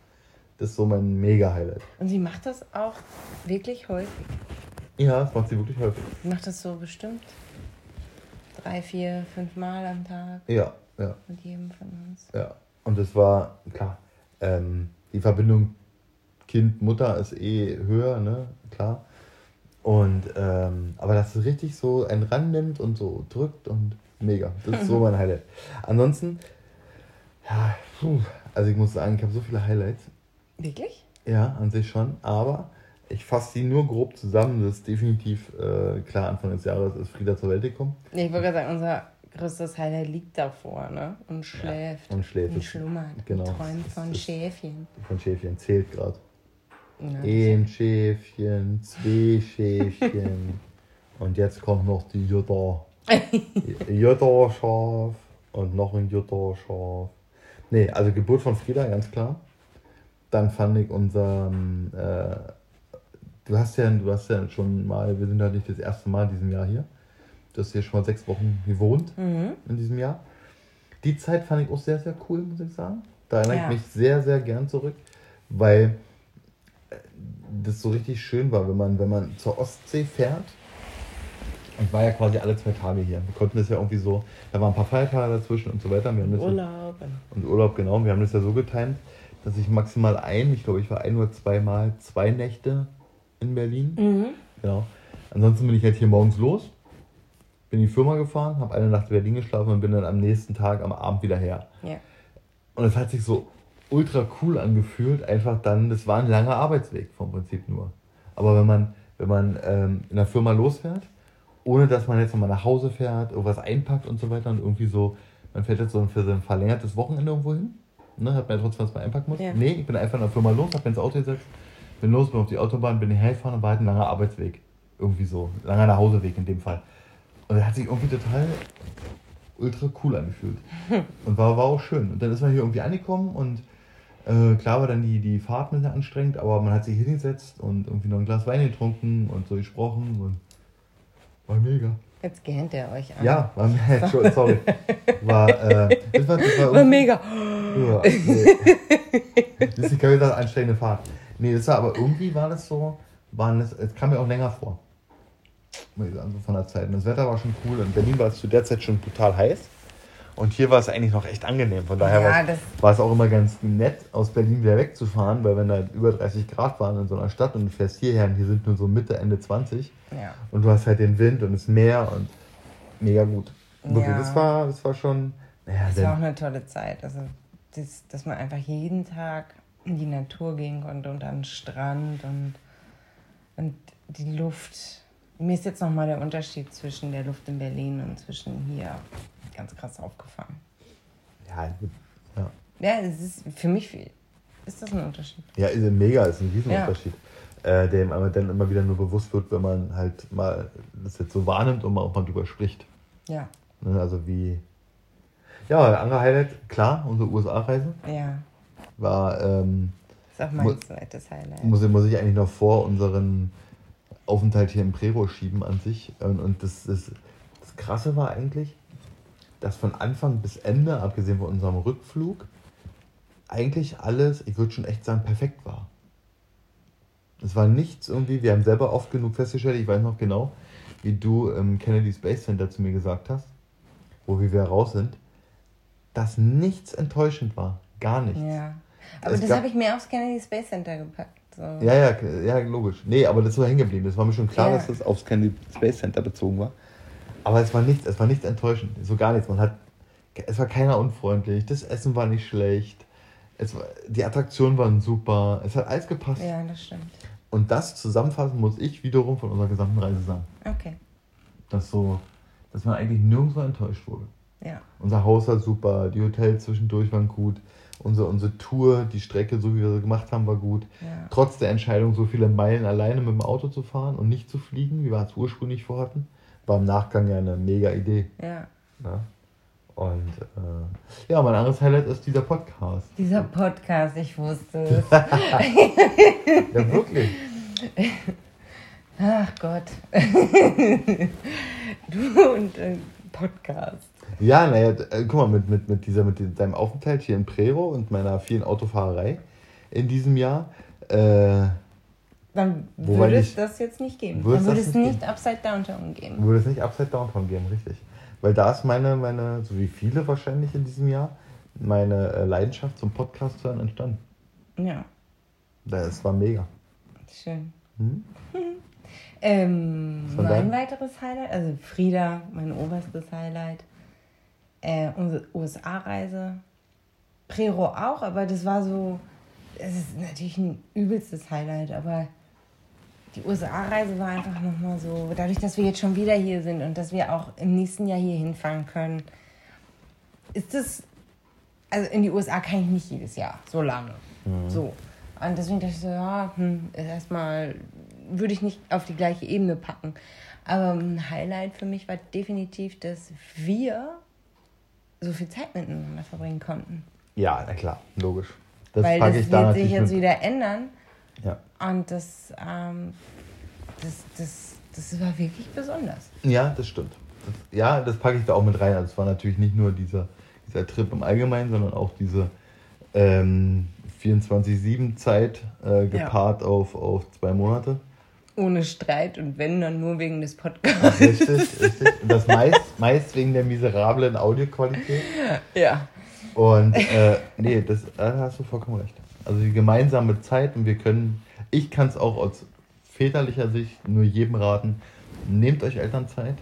Das ist so mein Mega-Highlight. Und sie macht das auch wirklich häufig. Ja, das macht sie wirklich häufig. Sie macht das so bestimmt drei, vier, fünf Mal am Tag Ja, ja, mit jedem von uns. ja. Und es war, klar, ähm, die Verbindung Kind-Mutter ist eh höher, ne? Klar. Und, ähm, aber dass es richtig so einen rannimmt und so drückt und mega. Das ist so mein Highlight. Ansonsten, ja, puh, also ich muss sagen, ich habe so viele Highlights. Wirklich? Ja, an sich schon, aber ich fasse sie nur grob zusammen. Das ist definitiv äh, klar, Anfang des Jahres ist Frieda zur Welt gekommen. Nee, ich wollte gerade sagen, unser größtes Highlight liegt davor, ne? Und schläft. und schläft. Und schlummert. genau. Und träumt von Schäfchen. Von Schäfchen zählt gerade. Ein Schäfchen, zwei Schäfchen. Und jetzt kommt noch die Jutta. Jutta-Schaf und noch ein Jutta-Schaf. Nee, also Geburt von Frieda, ganz klar. Dann fand ich unseren. Äh, du hast ja, du hast ja schon mal, wir sind ja nicht das erste Mal in diesem Jahr hier. Du hast hier schon mal sechs Wochen gewohnt Mhm. in diesem Jahr. Die Zeit fand ich auch sehr, sehr cool, muss ich sagen. Da erinnere Ja. ich mich sehr, sehr gern zurück, weil das so richtig schön war, wenn man, wenn man zur Ostsee fährt. Und war ja quasi alle zwei Tage hier. Wir konnten das ja irgendwie so, da waren ein paar Feiertage dazwischen und so weiter. Wir haben das ja- Urlaub. und Urlaub, genau. Wir haben das ja so getimt, dass ich maximal ein, ich glaube, ich war ein oder zweimal zwei Nächte in Berlin. Mhm. Genau. Ansonsten bin ich halt hier morgens los, bin in die Firma gefahren, habe eine Nacht in Berlin geschlafen und bin dann am nächsten Tag am Abend wieder her. Ja. Und es hat sich so ultra cool angefühlt, einfach dann, das war ein langer Arbeitsweg vom Prinzip nur. Aber wenn man, wenn man ähm, in der Firma losfährt, ohne dass man jetzt nochmal nach Hause fährt, irgendwas einpackt und so weiter und irgendwie so, man fährt jetzt so für so ein verlängertes Wochenende irgendwo hin, ne, hat man ja trotzdem was man einpacken muss. Ja. Nee, ich bin einfach in der Firma los, hab mir ins Auto gesetzt, bin los, bin auf die Autobahn, bin hergefahren und war halt ein langer Arbeitsweg. Irgendwie so, langer Nachhauseweg in dem Fall. Und er hat sich irgendwie total ultra cool angefühlt. Und war, war auch schön. Und dann ist man hier irgendwie angekommen und äh, klar war dann die, die Fahrt ein bisschen anstrengend, aber man hat sich hingesetzt und irgendwie noch ein Glas Wein getrunken und so gesprochen und war mega. Jetzt gähnt er euch an. Ja, war Entschuldigung, sorry. War, äh, das war, das war, War mega. ja, nee. Das ist keine anstrengende Fahrt. Nee, das war aber irgendwie war das so, waren das, es kam mir auch länger vor. Muss ich sagen, so von der Zeit. Und das Wetter war schon cool. In Berlin war es zu der Zeit schon brutal heiß. Und hier war es eigentlich noch echt angenehm. Von daher Ja, war, es, war es auch immer ganz nett, aus Berlin wieder wegzufahren, weil wenn da über 30 Grad waren in so einer Stadt und du fährst hierher und hier sind nur so Mitte, Ende 20 Ja. und du hast halt den Wind und das Meer und mega gut. Wirklich, Ja. das war, das war schon. Naja, Das war auch eine tolle Zeit. Also, das, dass man einfach jeden Tag in die Natur gehen konnte und an den Strand und, und die Luft. Mir ist jetzt nochmal der Unterschied zwischen der Luft in Berlin und zwischen hier ganz krass aufgefallen. ja, ja. Ja, es ist für mich viel. Ist das ein Unterschied? Ja, ist ein mega, ist ein Riesenunterschied. Äh, dem aber dann immer wieder nur bewusst wird, wenn man halt mal das jetzt so wahrnimmt und mal auch mal drüber spricht. Ja. Ne, also wie. Ja, andere Highlight, klar, unsere USA-Reise. Ja. war. Ähm, ist auch mein zweites Highlight. Muss, muss ich eigentlich noch vor unseren Aufenthalt hier im Prero schieben an sich. Und, und das, das, das Krasse war eigentlich, dass von Anfang bis Ende, abgesehen von unserem Rückflug, eigentlich alles, ich würde schon echt sagen, perfekt war. Es war nichts irgendwie, wir haben selber oft genug festgestellt, ich weiß noch genau, wie du im Kennedy Space Center zu mir gesagt hast, wo wir wieder raus sind, dass nichts enttäuschend war. Gar nichts. Ja. Aber es das habe ich mir aufs Kennedy Space Center gepackt. So. Ja, ja, ja, logisch. Nee, aber das so hängen geblieben. Das war mir schon klar, ja. dass das aufs Kennedy Space Center bezogen war. Aber es war nichts, es war nichts enttäuschend. So gar nichts. Man hat, es war keiner unfreundlich. Das Essen war nicht schlecht. Es war, die Attraktionen waren super. Es hat alles gepasst. Ja, das stimmt. Und das zusammenfassen muss ich wiederum von unserer gesamten Reise sagen. Okay. Dass so, dass man eigentlich nirgendwo enttäuscht wurde. Ja. Unser Haus war super, die Hotels zwischendurch waren gut, unsere, unsere Tour, die Strecke, so wie wir sie gemacht haben, war gut. Ja. Trotz der Entscheidung, so viele Meilen alleine mit dem Auto zu fahren und nicht zu fliegen, wie wir es ursprünglich vorhatten, war im Nachgang ja eine mega Idee. Ja. ja? Und äh, ja, mein anderes Highlight ist dieser Podcast. Dieser Podcast, ich wusste es. ja, wirklich. Ach Gott. du und äh, Podcast. Ja, naja, äh, guck mal, mit, mit, mit, dieser, mit deinem Aufenthalt hier in Prero und meiner vielen Autofahrerei in diesem Jahr. Äh, dann würde es das jetzt nicht geben. Dann würde es nicht, nicht Upside Downtown geben. Würde es nicht Upside Downtown geben, richtig. Weil da ist meine, meine, so wie viele wahrscheinlich in diesem Jahr, meine äh, Leidenschaft zum Podcast hören entstanden. Ja. Das war mega. Schön. Hm? ähm, mein weiteres Highlight, also Frieda, mein oberstes Highlight, äh, unsere USA-Reise. Prero auch, aber das war so, es ist natürlich ein übelstes Highlight, aber die USA-Reise war einfach nochmal so, dadurch, dass wir jetzt schon wieder hier sind und dass wir auch im nächsten Jahr hier hinfahren können, ist das, also in die USA kann ich nicht jedes Jahr so lange. Mhm. So. Und deswegen dachte ich so, ja, hm, erstmal würde ich nicht auf die gleiche Ebene packen. Aber ein Highlight für mich war definitiv, dass wir so viel Zeit miteinander verbringen konnten. Ja, na klar, logisch. Das Weil das wird sich jetzt mit. wieder ändern. Ja. Und das, ähm, das, das, das war wirklich besonders. Ja, das stimmt. Das, ja, das packe ich da auch mit rein. Also es war natürlich nicht nur dieser, dieser Trip im Allgemeinen, sondern auch diese ähm, 24-7-Zeit äh, gepaart ja. auf, auf zwei Monate. Ohne Streit und wenn, dann nur wegen des Podcasts. Richtig, richtig. Und das meist, meist wegen der miserablen Audioqualität. Ja. Und äh, nee, das da hast du vollkommen recht. Also die gemeinsame Zeit und wir können, ich kann es auch aus väterlicher Sicht nur jedem raten, nehmt euch Elternzeit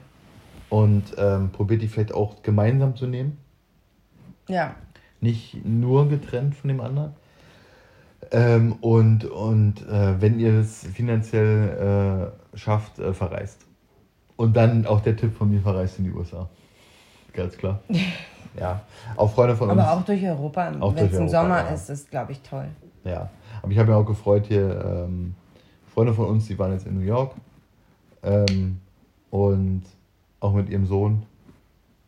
und ähm, probiert die vielleicht auch gemeinsam zu nehmen. Ja. Nicht nur getrennt von dem anderen. Ähm, und und äh, wenn ihr es finanziell äh, schafft, äh, verreist. Und dann auch der Tipp von mir, verreist in die USA. Ganz klar. ja. Auch Freunde von uns. Aber auch durch Europa. Wenn es im Sommer ja. ist, ist glaube ich toll. Ja. Aber ich habe mich auch gefreut hier. Ähm, Freunde von uns, die waren jetzt in New York. Ähm, und auch mit ihrem Sohn.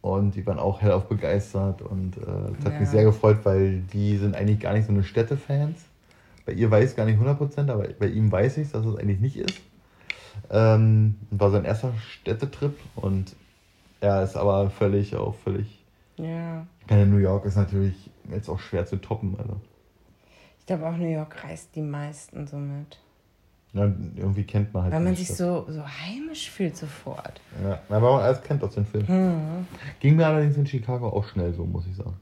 Und die waren auch hellauf begeistert. Und äh, das hat ja. mich sehr gefreut, weil die sind eigentlich gar nicht so eine Städtefans bei ihr weiß ich gar nicht 100%, aber bei ihm weiß ich, dass es eigentlich nicht ist. Ähm, war sein erster Städtetrip und er ist aber völlig, auch völlig. Ja. Ich meine, New York ist natürlich jetzt auch schwer zu toppen. Also. Ich glaube auch New York reist die meisten so mit. Ja, irgendwie kennt man halt. Weil man sich so, so heimisch fühlt sofort. Ja, weil man alles kennt aus den Filmen. Hm. Ging mir allerdings in Chicago auch schnell so, muss ich sagen.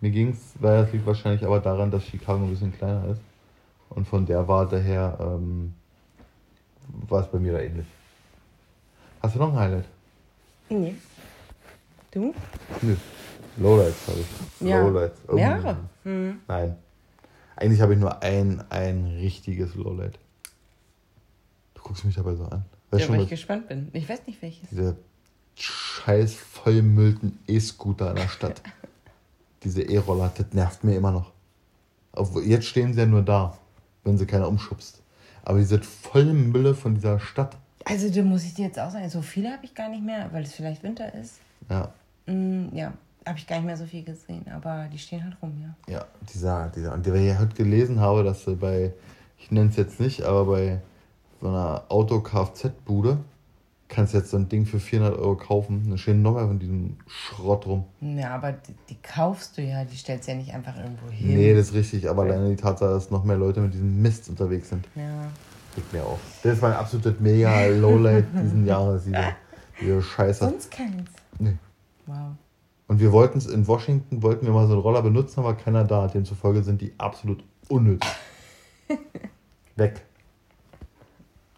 Mir ging es, weil das liegt wahrscheinlich aber daran, dass Chicago ein bisschen kleiner ist. Und von der Warte her ähm, war es bei mir da ähnlich. Hast du noch ein Highlight? Nee. Du? Nö. Lowlights habe ich. Ja. Lowlights. Oh. Mehrere? Hm. Nein. Eigentlich habe ich nur ein, ein richtiges Lowlight. Du guckst mich dabei so an. Weißt ja, weil ich gespannt bin. Ich weiß nicht welches. Diese scheiß vollmüllten E-Scooter in der Stadt. diese E-Roller, das nervt mir immer noch. Jetzt stehen sie ja nur da, wenn sie keiner umschubst. Aber die sind voll Mülle von dieser Stadt. Also, da muss ich dir jetzt auch sagen, so viele habe ich gar nicht mehr, weil es vielleicht Winter ist. Ja. Mm, ja. habe ich gar nicht mehr so viel gesehen, aber die stehen halt rum, ja. Ja, dieser, dieser. Und der ich heute gelesen habe, dass du bei, ich nenne es jetzt nicht, aber bei so einer Auto-Kfz-Bude kannst du jetzt so ein Ding für 400 Euro kaufen. Dann stehen noch mehr von diesem Schrott rum. Ja, aber die, die kaufst du ja, die stellst du ja nicht einfach irgendwo hin. Nee, das ist richtig, aber alleine die Tatsache, dass noch mehr Leute mit diesem Mist unterwegs sind. Ja. Regt mir auf. Das ist mein absolutes mega Lowlight diesen Jahres, diese, diese Scheiße. Sonst keins. Nee. Wow. Und wir wollten es in Washington, wollten wir mal so einen Roller benutzen, aber keiner da. Demzufolge sind die absolut unnötig. Weg.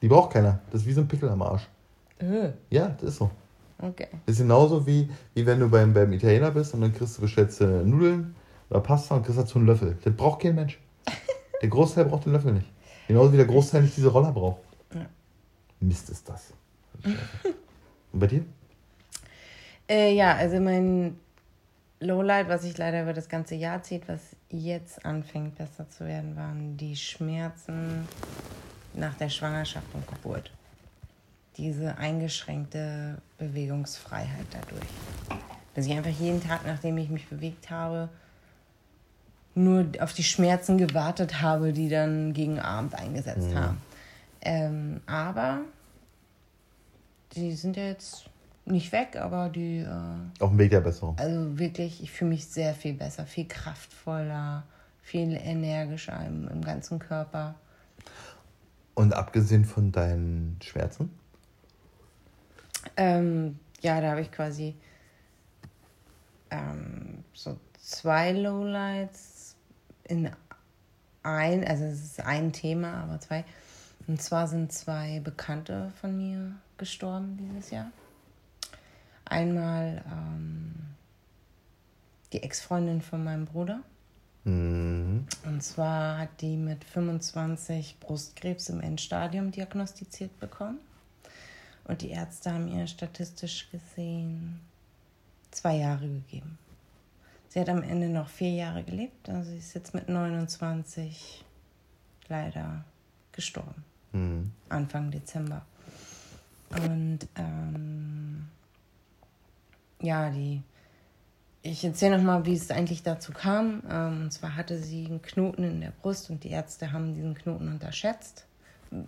Die braucht keiner. Das ist wie so ein Pickel am Arsch. Öh. Ja, das ist so. Okay. Das ist genauso wie, wie wenn du beim, beim Italiener bist und dann kriegst du bestellst du Nudeln oder Pasta und kriegst dazu einen Löffel. Das braucht kein Mensch. Der Großteil braucht den Löffel nicht. Genauso wie der Großteil nicht diese Roller braucht. Ja. Mist ist das. Und bei dir? Äh, ja, also mein Lowlight, was sich leider über das ganze Jahr zieht, was jetzt anfängt besser zu werden, waren die Schmerzen nach der Schwangerschaft und Geburt. Diese eingeschränkte Bewegungsfreiheit dadurch. Dass ich einfach jeden Tag, nachdem ich mich bewegt habe, nur auf die Schmerzen gewartet habe, die dann gegen Abend eingesetzt Mhm. haben. Ähm, aber die sind ja jetzt nicht weg, aber die, äh, Auf dem Weg der Besserung. also wirklich, ich fühle mich sehr viel besser, viel kraftvoller, viel energischer im, im ganzen Körper. Und abgesehen von deinen Schmerzen? Ähm, ja, da habe ich quasi ähm, so zwei Lowlights in ein, also es ist ein Thema, aber zwei. Und zwar sind zwei Bekannte von mir gestorben dieses Jahr. Einmal ähm, die Ex-Freundin von meinem Bruder. Mhm. Und zwar hat die mit 25 Brustkrebs im Endstadium diagnostiziert bekommen. Und die Ärzte haben ihr statistisch gesehen zwei Jahre gegeben. Sie hat am Ende noch vier Jahre gelebt, also sie ist jetzt mit 29 leider gestorben. Mhm. Anfang Dezember. Und ähm, ja, die. Ich erzähle nochmal, wie es eigentlich dazu kam. Ähm, und zwar hatte sie einen Knoten in der Brust und die Ärzte haben diesen Knoten unterschätzt.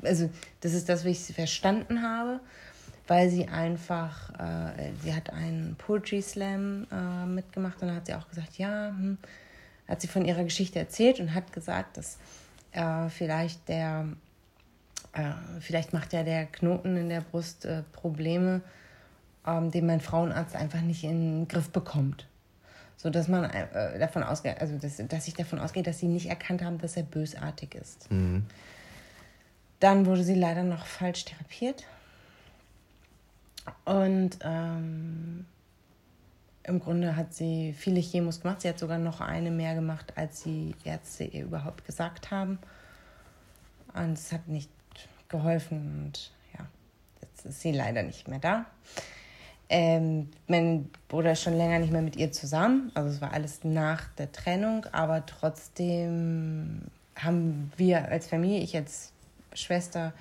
Also, das ist das, wie ich es verstanden habe, weil sie einfach, äh, sie hat einen Poetry Slam äh, mitgemacht und dann hat sie auch gesagt, ja, hm, hat sie von ihrer Geschichte erzählt und hat gesagt, dass äh, vielleicht der äh, vielleicht macht ja der Knoten in der Brust äh, Probleme, ähm, den mein Frauenarzt einfach nicht in den Griff bekommt. So dass man äh, davon ausgeht, also dass, dass ich davon ausgehe, dass sie nicht erkannt haben, dass er bösartig ist. Mhm. Dann wurde sie leider noch falsch therapiert. Und ähm, im Grunde hat sie viele Chemos gemacht. Sie hat sogar noch eine mehr gemacht, als die Ärzte ihr überhaupt gesagt haben. Und es hat nicht geholfen. Und ja, jetzt ist sie leider nicht mehr da. Ähm, mein Bruder ist schon länger nicht mehr mit ihr zusammen. Also es war alles nach der Trennung, aber trotzdem haben wir als Familie, ich als Schwester,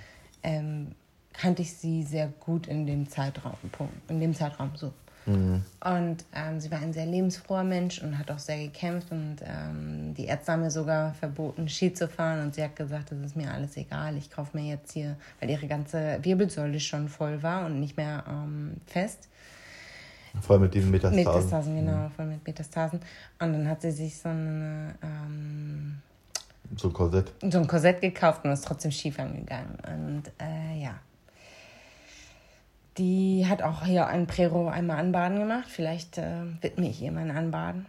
ähm, kannte ich sie sehr gut in dem Zeitraum, in dem Zeitraum so. Mhm. Und ähm, sie war ein sehr lebensfroher Mensch und hat auch sehr gekämpft. Und ähm, die Ärzte haben mir sogar verboten, Ski zu fahren. Und sie hat gesagt, das ist mir alles egal. Ich kaufe mir jetzt hier, weil ihre ganze Wirbelsäule schon voll war und nicht mehr ähm, fest. Voll mit diesen Metastasen. Metastasen, genau, voll mit Metastasen. Und dann hat sie sich so, eine, ähm, So ein Korsett. so ein Korsett gekauft und ist trotzdem schief angegangen. Und äh, ja. Die hat auch hier ein Prero einmal Anbaden gemacht. Vielleicht äh, widme ich ihr mein Anbaden.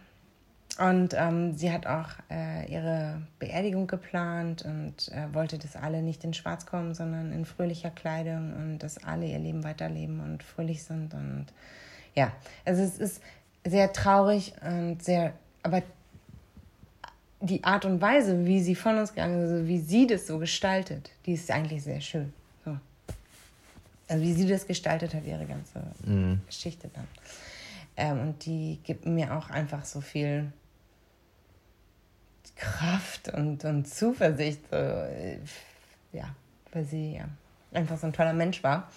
Und ähm, sie hat auch äh, ihre Beerdigung geplant und äh, wollte, dass alle nicht in Schwarz kommen, sondern in fröhlicher Kleidung und dass alle ihr Leben weiterleben und fröhlich sind. Und ja, also es ist sehr traurig und sehr, aber die Art und Weise, wie sie von uns gegangen ist, also wie sie das so gestaltet, die ist eigentlich sehr schön. So. Also wie sie das gestaltet hat, ihre ganze Mhm. Geschichte dann. Ähm, und die gibt mir auch einfach so viel Kraft und, und Zuversicht. So, äh, ja, weil sie ja, einfach so ein toller Mensch war.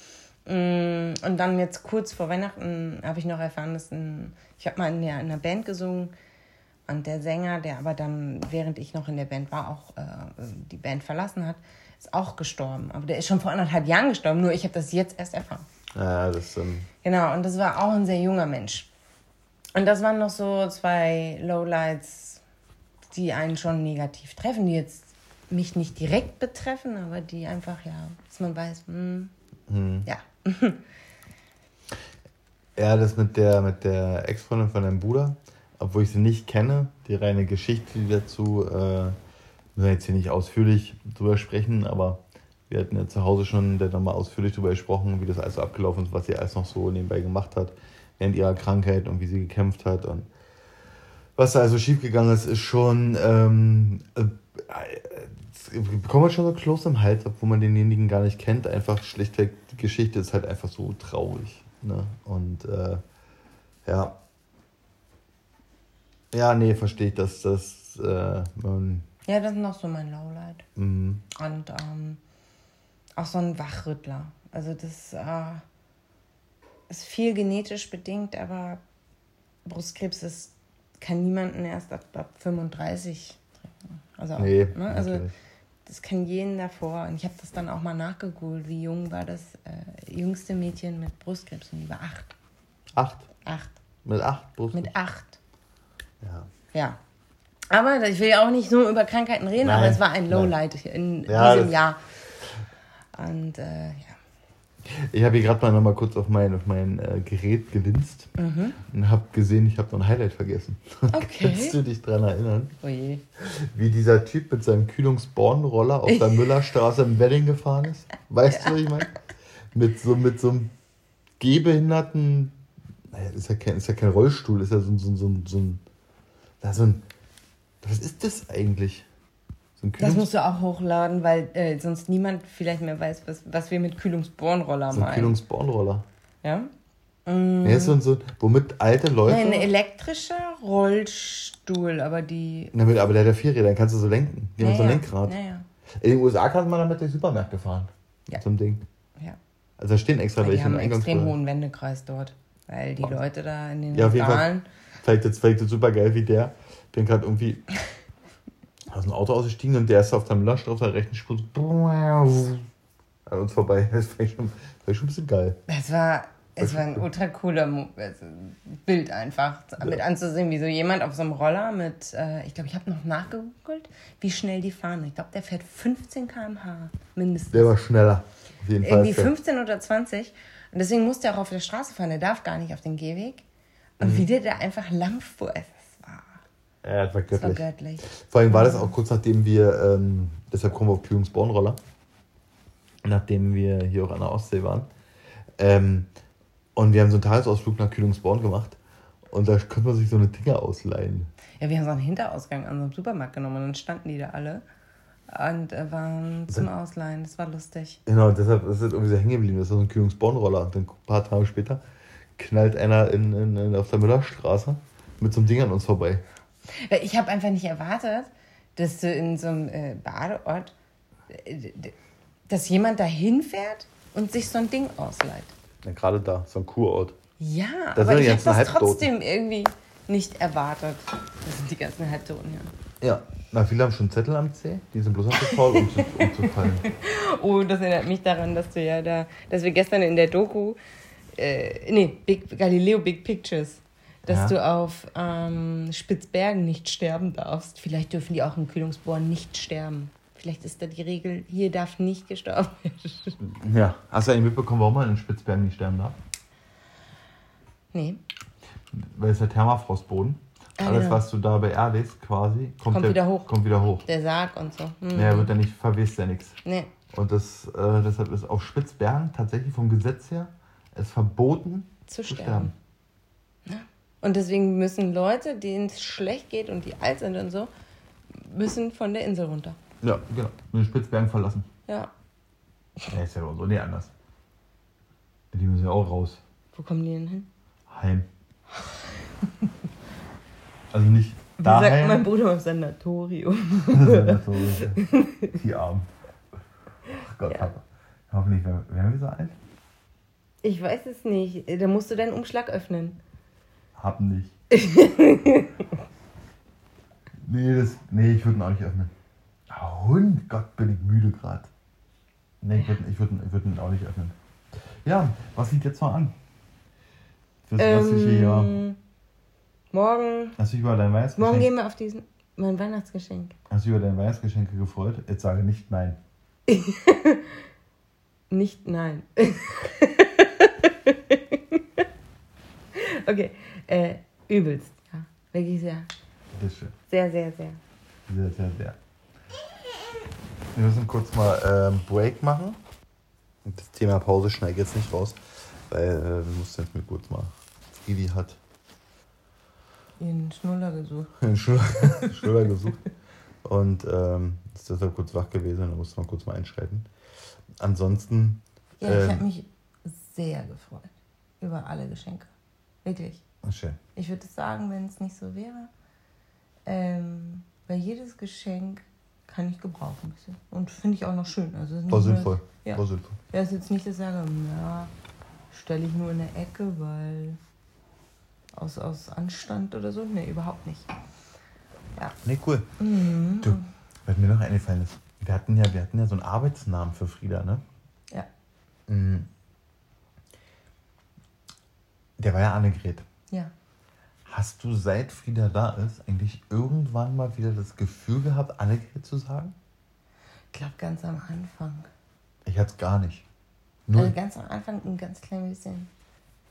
Mm, Und dann jetzt kurz vor Weihnachten habe ich noch erfahren, dass ein, ich habe mal in, der, in einer Band gesungen und der Sänger, der aber dann, während ich noch in der Band war, auch äh, die Band verlassen hat, ist auch gestorben. Aber der ist schon vor anderthalb Jahren gestorben, nur ich habe das jetzt erst erfahren. Ja, das ähm, Genau, und das war auch ein sehr junger Mensch. Und das waren noch so zwei Lowlights, die einen schon negativ treffen, die jetzt mich nicht direkt betreffen, aber die einfach, ja, dass man weiß, hm, ja. Ja, das mit der, mit der Ex-Freundin von deinem Bruder, obwohl ich sie nicht kenne, die reine Geschichte dazu, äh, müssen wir jetzt hier nicht ausführlich drüber sprechen, aber wir hatten ja zu Hause schon nochmal ausführlich drüber gesprochen, wie das alles so abgelaufen ist, was sie alles noch so nebenbei gemacht hat, während ihrer Krankheit und wie sie gekämpft hat und was da also schiefgegangen ist, ist schon, ähm, äh, äh, bekommt man schon so Kloß im Hals, obwohl man denjenigen gar nicht kennt, einfach schlichtweg, Geschichte ist halt einfach so traurig. Ne? Und äh, ja. Ja, nee, verstehe ich, dass das äh, man, Ja, das ist noch so mein Lowlight. mh, Und ähm, auch so ein Wachrüttler. Also das äh, ist viel genetisch bedingt, aber Brustkrebs ist, kann niemanden erst ab, ab 35 treffen. Also, auch, nee, ne? also natürlich. Das kann jeden davor. Und ich habe das dann auch mal nachgegoogelt, wie jung war das äh, jüngste Mädchen mit Brustkrebs. Und die war acht. acht. Acht. Mit acht Brust. Mit acht. ja. Ja. Aber ich will ja auch nicht nur über Krankheiten reden, Nein, aber es war ein nein. Lowlight in Ja, diesem Jahr. Und äh, ja. Ich habe hier gerade mal noch mal kurz auf mein, auf mein äh, Gerät gelinst und habe gesehen, ich habe noch ein Highlight vergessen. Mhm. Okay. Kannst du dich daran erinnern? Oh je. wie dieser Typ mit seinem Kühlungsbornroller auf der Müllerstraße im Wedding gefahren ist. Weißt du, was ich meine? Mit so, mit so einem gehbehinderten, naja, ist ja kein, ist ja kein Rollstuhl, ist ja so, so, so, ein- so ein, so ein, was ist das eigentlich? So Das musst du auch hochladen, weil äh, sonst niemand vielleicht mehr weiß, was, was wir mit Kühlungsbornroller so ein meinen. Kühlungsbornroller. ja? Ja, ist so, so, womit alte Leute, Nein, ein elektrischer Rollstuhl, aber die. damit, aber der hat ja vier Räder, dann kannst du so lenken. Die haben so ein Naja, Lenkrad. Naja. In den USA kann man damit durch Supermärkte fahren. Ja. Einem Ding. Ja. Also da stehen extra Weil die welche haben einen extrem hohen Wendekreis dort. Weil die Leute da in den Ja, auf jeden Fall. Regalen. Vielleicht jetzt, vielleicht jetzt super geil wie der. Bin gerade irgendwie aus dem Auto ausgestiegen und der ist auf der Müllerstraße auf der rechten Spur an uns vorbei. Das ich schon, schon ein bisschen geil. Es war, es war ein ultra cooler also Bild einfach, mit anzusehen, wie so jemand auf so einem Roller mit, äh, ich glaube, ich habe noch nachgegoogelt, wie schnell die fahren. Ich glaube, der fährt 15 km/h mindestens. Der war schneller. Auf jeden Fall. Irgendwie 15 oder 20. Und deswegen musste er auch auf der Straße fahren. Der darf gar nicht auf den Gehweg. Und wie der da einfach lang fuhr, war, Ja, das war es war göttlich. göttlich. Vor allem war das auch kurz nachdem wir, ähm, deshalb kommen wir auf Kühlungsbornroller, nachdem wir hier auch an der Ostsee waren. Ähm, und wir haben so einen Tagesausflug nach Kühlungsborn gemacht. Und da konnte man sich so eine Dinger ausleihen. Ja, wir haben so einen Hinterausgang an so einem Supermarkt genommen und dann standen die da alle und äh, waren zum Ausleihen. Das war lustig. Genau, deshalb ist es irgendwie so hängen geblieben. Das ist so ein Kühlungsbornroller. Und dann ein paar Tage später knallt einer in, in, in, auf der Müllerstraße mit so einem Ding an uns vorbei. Weil Ich habe einfach nicht erwartet, dass du in so einem äh, Badeort, äh, dass jemand da hinfährt und sich so ein Ding ausleiht. Ja, gerade da, so ein Kurort. Ja, Da aber ich habe das Halbtoten. trotzdem irgendwie nicht erwartet. Das sind die ganzen Halbtoten, ja. Ja. Na, viele haben schon Zettel am C, die sind bloß noch zu faul, um zu, um zu fallen. Oh, das erinnert mich daran, dass du ja da, dass wir gestern in der Doku, äh, nee, Big, Galileo Big Pictures, dass Ja. du auf ähm, Spitzbergen nicht sterben darfst. Vielleicht dürfen die auch in Kühlungsborn nicht sterben. Vielleicht ist da die Regel, hier darf nicht gestorben werden. Ja. Hast du eigentlich mitbekommen, warum man in Spitzbergen nicht sterben darf? Nee, Weil es der Thermafrostboden. Ah, Alles, genau. was du da beerdigst, quasi, kommt, Kommt der, wieder hoch. Kommt wieder hoch. der Sarg und so. Hm. Ja, wird ja nicht verwest ja nichts. Nee. Und das, äh, deshalb ist auf Spitzbergen tatsächlich vom Gesetz her es verboten Zu zu sterben. sterben. Und deswegen müssen Leute, denen es schlecht geht und die alt sind und so, müssen von der Insel runter. Ja, genau. Den Spitzbergen verlassen. Ja. Ja, ist ja auch so, nee, anders. Die müssen ja auch raus. Wo kommen die denn hin? Heim. Also nicht Wie sagt mein daheim. Bruder auf Sanatorium. so, die Armen. Ach Gott, Ja. Papa. Hoffentlich werden wir so alt. Ich weiß es nicht. Da musst du deinen Umschlag öffnen. Hab nicht. nee, das, nee, ich würde ihn auch nicht öffnen. Ah, Hund, Gott, bin ich müde gerade. Nee, ich würde ich würd, ich würd ihn auch nicht öffnen. Ja, was liegt jetzt mal an? Das, was ich hier, Ähm, morgen. hast du dich über dein Morgen Weihnachtsgeschenk, gehen wir auf diesen. Mein Weihnachtsgeschenk. hast du dich über dein Weihnachtsgeschenke gefreut? Jetzt sage nicht nein. Nicht nein. okay. Äh, übelst. Ja. Wirklich sehr. Ist schön. Sehr, sehr, sehr. Sehr, sehr, sehr. Wir müssen kurz mal ähm, Break machen. Und das Thema Pause schneide ich jetzt nicht raus, weil äh, wir mussten jetzt mir kurz mal. Friedi hat Ihren Schnuller gesucht. einen Schnuller, Schnuller gesucht und ähm, ist deshalb kurz wach gewesen. Da musste man kurz mal einschreiten. Ansonsten. Ja, ich ähm, habe mich sehr gefreut. Über alle Geschenke. Wirklich. Ach, schön. Ich würde sagen, wenn es nicht so wäre, ähm, weil jedes Geschenk kann ich gebrauchen. Und finde ich auch noch schön. Also War nicht nur- sinnvoll. Ja. War sinnvoll. Ja, ist jetzt nicht, dass ich sage, ja, stelle ich nur in der Ecke, weil aus, aus Anstand oder so. Nee, überhaupt nicht. Nee, cool. Mhm. Du, was mir noch eingefallen ist, wir hatten ja, wir hatten ja so einen Arbeitsnamen für Frieda, ne? Ja. Mhm. Der war ja Annegret. Ja. Hast du seit Frieda da ist eigentlich irgendwann mal wieder das Gefühl gehabt, Annegret zu sagen? Ich glaube, ganz am Anfang. Ich hatte es gar nicht. Null. Also ganz am Anfang ein ganz klein bisschen.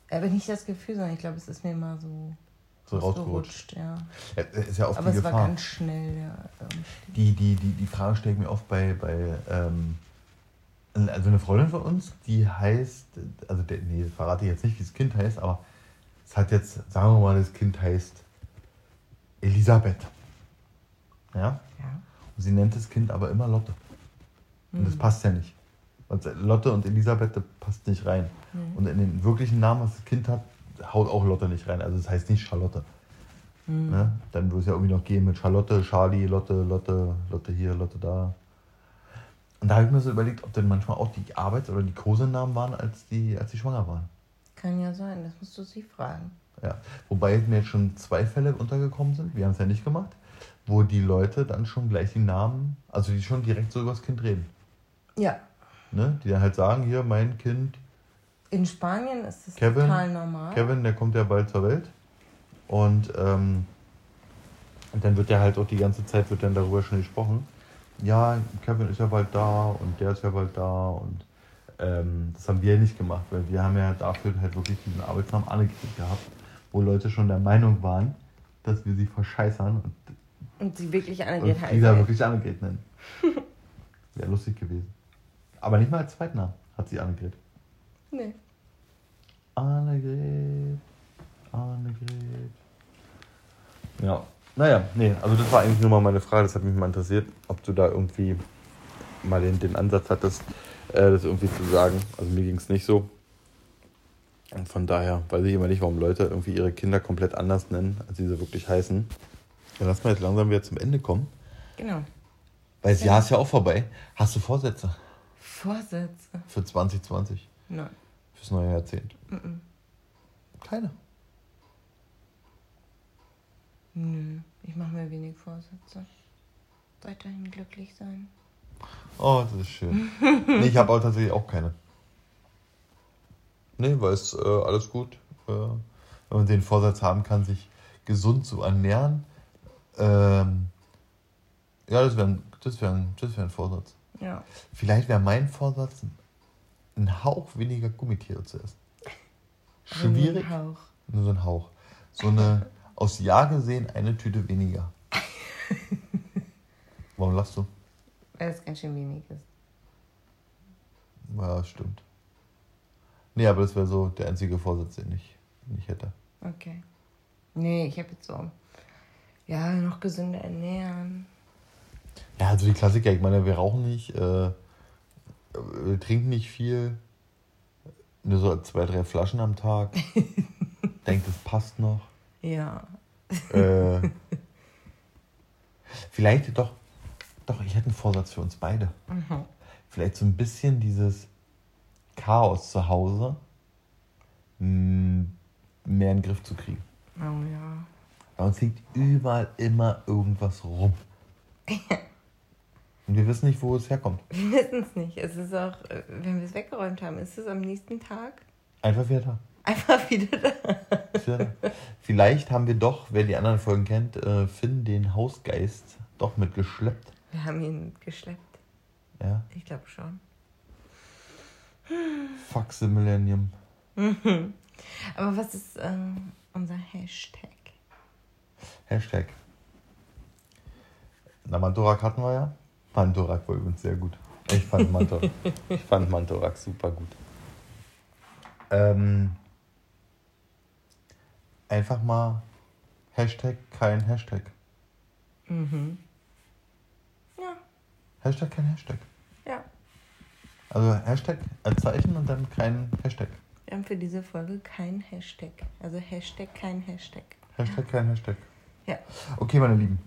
Aber nicht das Gefühl, sondern ich glaube, es ist mir mal so so rausgerutscht. Ja. Ja, ist ja oft Aber die es war Gefahr. ganz schnell, ja. Die, die, die, die Frage stelle ich mir oft bei, bei ähm, also eine Freundin von uns, die heißt, also der, nee, verrate ich jetzt nicht, wie das Kind heißt, aber es hat jetzt, sagen wir mal, das Kind heißt Elisabeth. Ja? Ja. Und sie nennt das Kind aber immer Lotte. Und das passt ja nicht. Und Lotte und Elisabeth, das passt nicht rein. Und in den wirklichen Namen, was das Kind hat, haut auch Lotte nicht rein. Also das heißt nicht Charlotte. Ne? Dann würde es ja irgendwie noch gehen mit Charlotte, Charlie, Lotte, Lotte, Lotte hier, Lotte da. Und da habe ich mir so überlegt, ob denn manchmal auch die Arbeits- oder die Kosenamen waren, als die, als die schwanger waren. Kann ja sein, das musst du sie fragen. Ja. Wobei mir jetzt schon zwei Fälle untergekommen sind, wir haben es ja nicht gemacht, wo die Leute dann schon gleich die Namen, also die schon direkt so über das Kind reden. Ja. Ne? Die dann halt sagen, hier, mein Kind, In Spanien ist das Kevin, total normal. Kevin, der kommt ja bald zur Welt. Und, ähm, und dann wird ja halt auch die ganze Zeit wird dann darüber schon gesprochen. Ja, Kevin ist ja bald da und der ist ja bald da und ähm, das haben wir nicht gemacht, weil wir haben ja dafür halt wirklich diesen Arbeitsnamen Annegret gehabt, wo Leute schon der Meinung waren, dass wir sie verscheißern und, Und sie wirklich Annegret Frieda heißt. wirklich Annegret nennen. Wäre lustig gewesen. Aber nicht mal als Zweitnamen hat sie Annegret. Nee. Annegret, Annegret. Ja, naja, nee, also das war eigentlich nur mal meine Frage, das hat mich mal interessiert, ob du da irgendwie mal den, den Ansatz hattest, äh, das irgendwie zu sagen. Also mir ging es nicht so. Und von daher weiß ich immer nicht, warum Leute irgendwie ihre Kinder komplett anders nennen, als sie sie wirklich heißen. Dann lass mal jetzt langsam wieder zum Ende kommen. Genau. Weil das Jahr ist ja auch vorbei. Hast du Vorsätze Vorsätze. für 2020, Nein. fürs neue Jahrzehnt? Mhm. Keine. Nö. Ich mache mir wenig Vorsätze. Weiterhin glücklich sein. Oh, das ist schön. nee, ich habe auch tatsächlich auch keine. Nee, weil es äh, alles gut. Äh, wenn man den Vorsatz haben kann, sich gesund zu ernähren. Ähm, ja, das wäre das wär, ein- das wär ein Vorsatz. Ja. Vielleicht wäre mein Vorsatz, ein Hauch weniger Gummitiere zu essen. Schwierig, Nur nur so ein Hauch. So eine, aus Jahr gesehen, eine Tüte weniger. Warum lachst du? Weil es ganz schön wenig ist. Ja, stimmt. Nee, aber das wäre so der einzige Vorsatz, den ich nicht hätte. Okay. Nee, ich habe jetzt so. Ja, noch gesünder ernähren. Ja, also die Klassiker, ich meine, wir rauchen nicht, äh, wir trinken nicht viel, nur so zwei, drei Flaschen am Tag. Denkt, das passt noch. Ja. Äh, vielleicht doch, doch, ich hätte einen Vorsatz für uns beide. Mhm. Vielleicht so ein bisschen dieses Chaos zu Hause mm, mehr in den Griff zu kriegen. Oh ja. Bei uns liegt überall immer irgendwas rum. Und wir wissen nicht, wo es herkommt. Wir wissen es nicht. Es ist auch, wenn wir es weggeräumt haben, ist es am nächsten Tag Einfach wieder da. einfach wieder da. Ist wieder da. Vielleicht haben wir doch, wer die anderen Folgen kennt, äh, Finn den Hausgeist doch mitgeschleppt. Wir haben ihn geschleppt. Ja. Ich glaube schon. Fuck the Millennium. Aber was ist ähm, unser Hashtag? Hashtag. Na, Mantorak hatten wir ja. Mantorak war übrigens sehr gut. Ich fand Mantorak, ich fand Mantorak super gut. Ähm, einfach mal Hashtag kein Hashtag. Mhm. Hashtag kein Hashtag. ja. Also Hashtag als Zeichen und dann kein Hashtag. Wir haben für diese Folge kein Hashtag. Also Hashtag kein Hashtag. Hashtag kein Hashtag. Ja. Okay, meine Lieben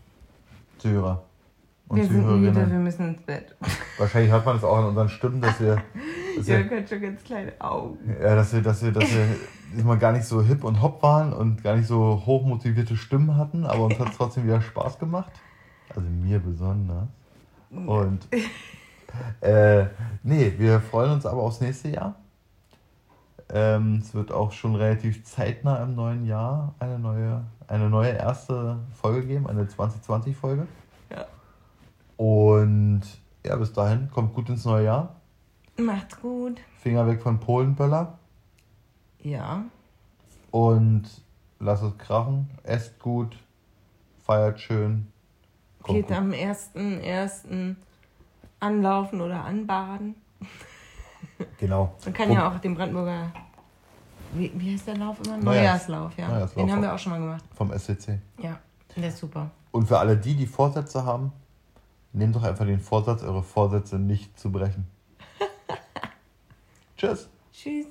Zuhörer und Wir sind müde, wir Zuhörerinnen. müssen ins Bett. Wahrscheinlich hört man es auch an unseren Stimmen, dass wir, dass wir Jörg hat schon ganz kleine Augen. Ja, dass wir, dass wir, dass wir immer gar nicht so hip und hopp waren und gar nicht so hochmotivierte Stimmen hatten, aber uns hat es trotzdem wieder Spaß gemacht. Also mir besonders. Und äh, nee, wir freuen uns aber aufs nächste Jahr. Ähm, es wird auch schon relativ zeitnah im neuen Jahr eine neue, eine neue erste Folge geben, eine 2020-Folge. Ja. Und ja, bis dahin, kommt gut ins neue Jahr. Macht's gut. Finger weg von Polenböller. Ja. Und lasst es krachen, esst gut, feiert schön. Geht am 1.1. anlaufen oder anbaden. Genau. Man kann Und- ja auch den Brandenburger. Wie, wie heißt der Lauf immer? Neujahrs- Neujahrslauf, ja. Neujahrslauf. Den haben wir auch schon mal gemacht. Vom SCC. Ja, der ist super. Und für alle die, die Vorsätze haben, nehmt doch einfach den Vorsatz, eure Vorsätze nicht zu brechen. Tschüss. Tschüss.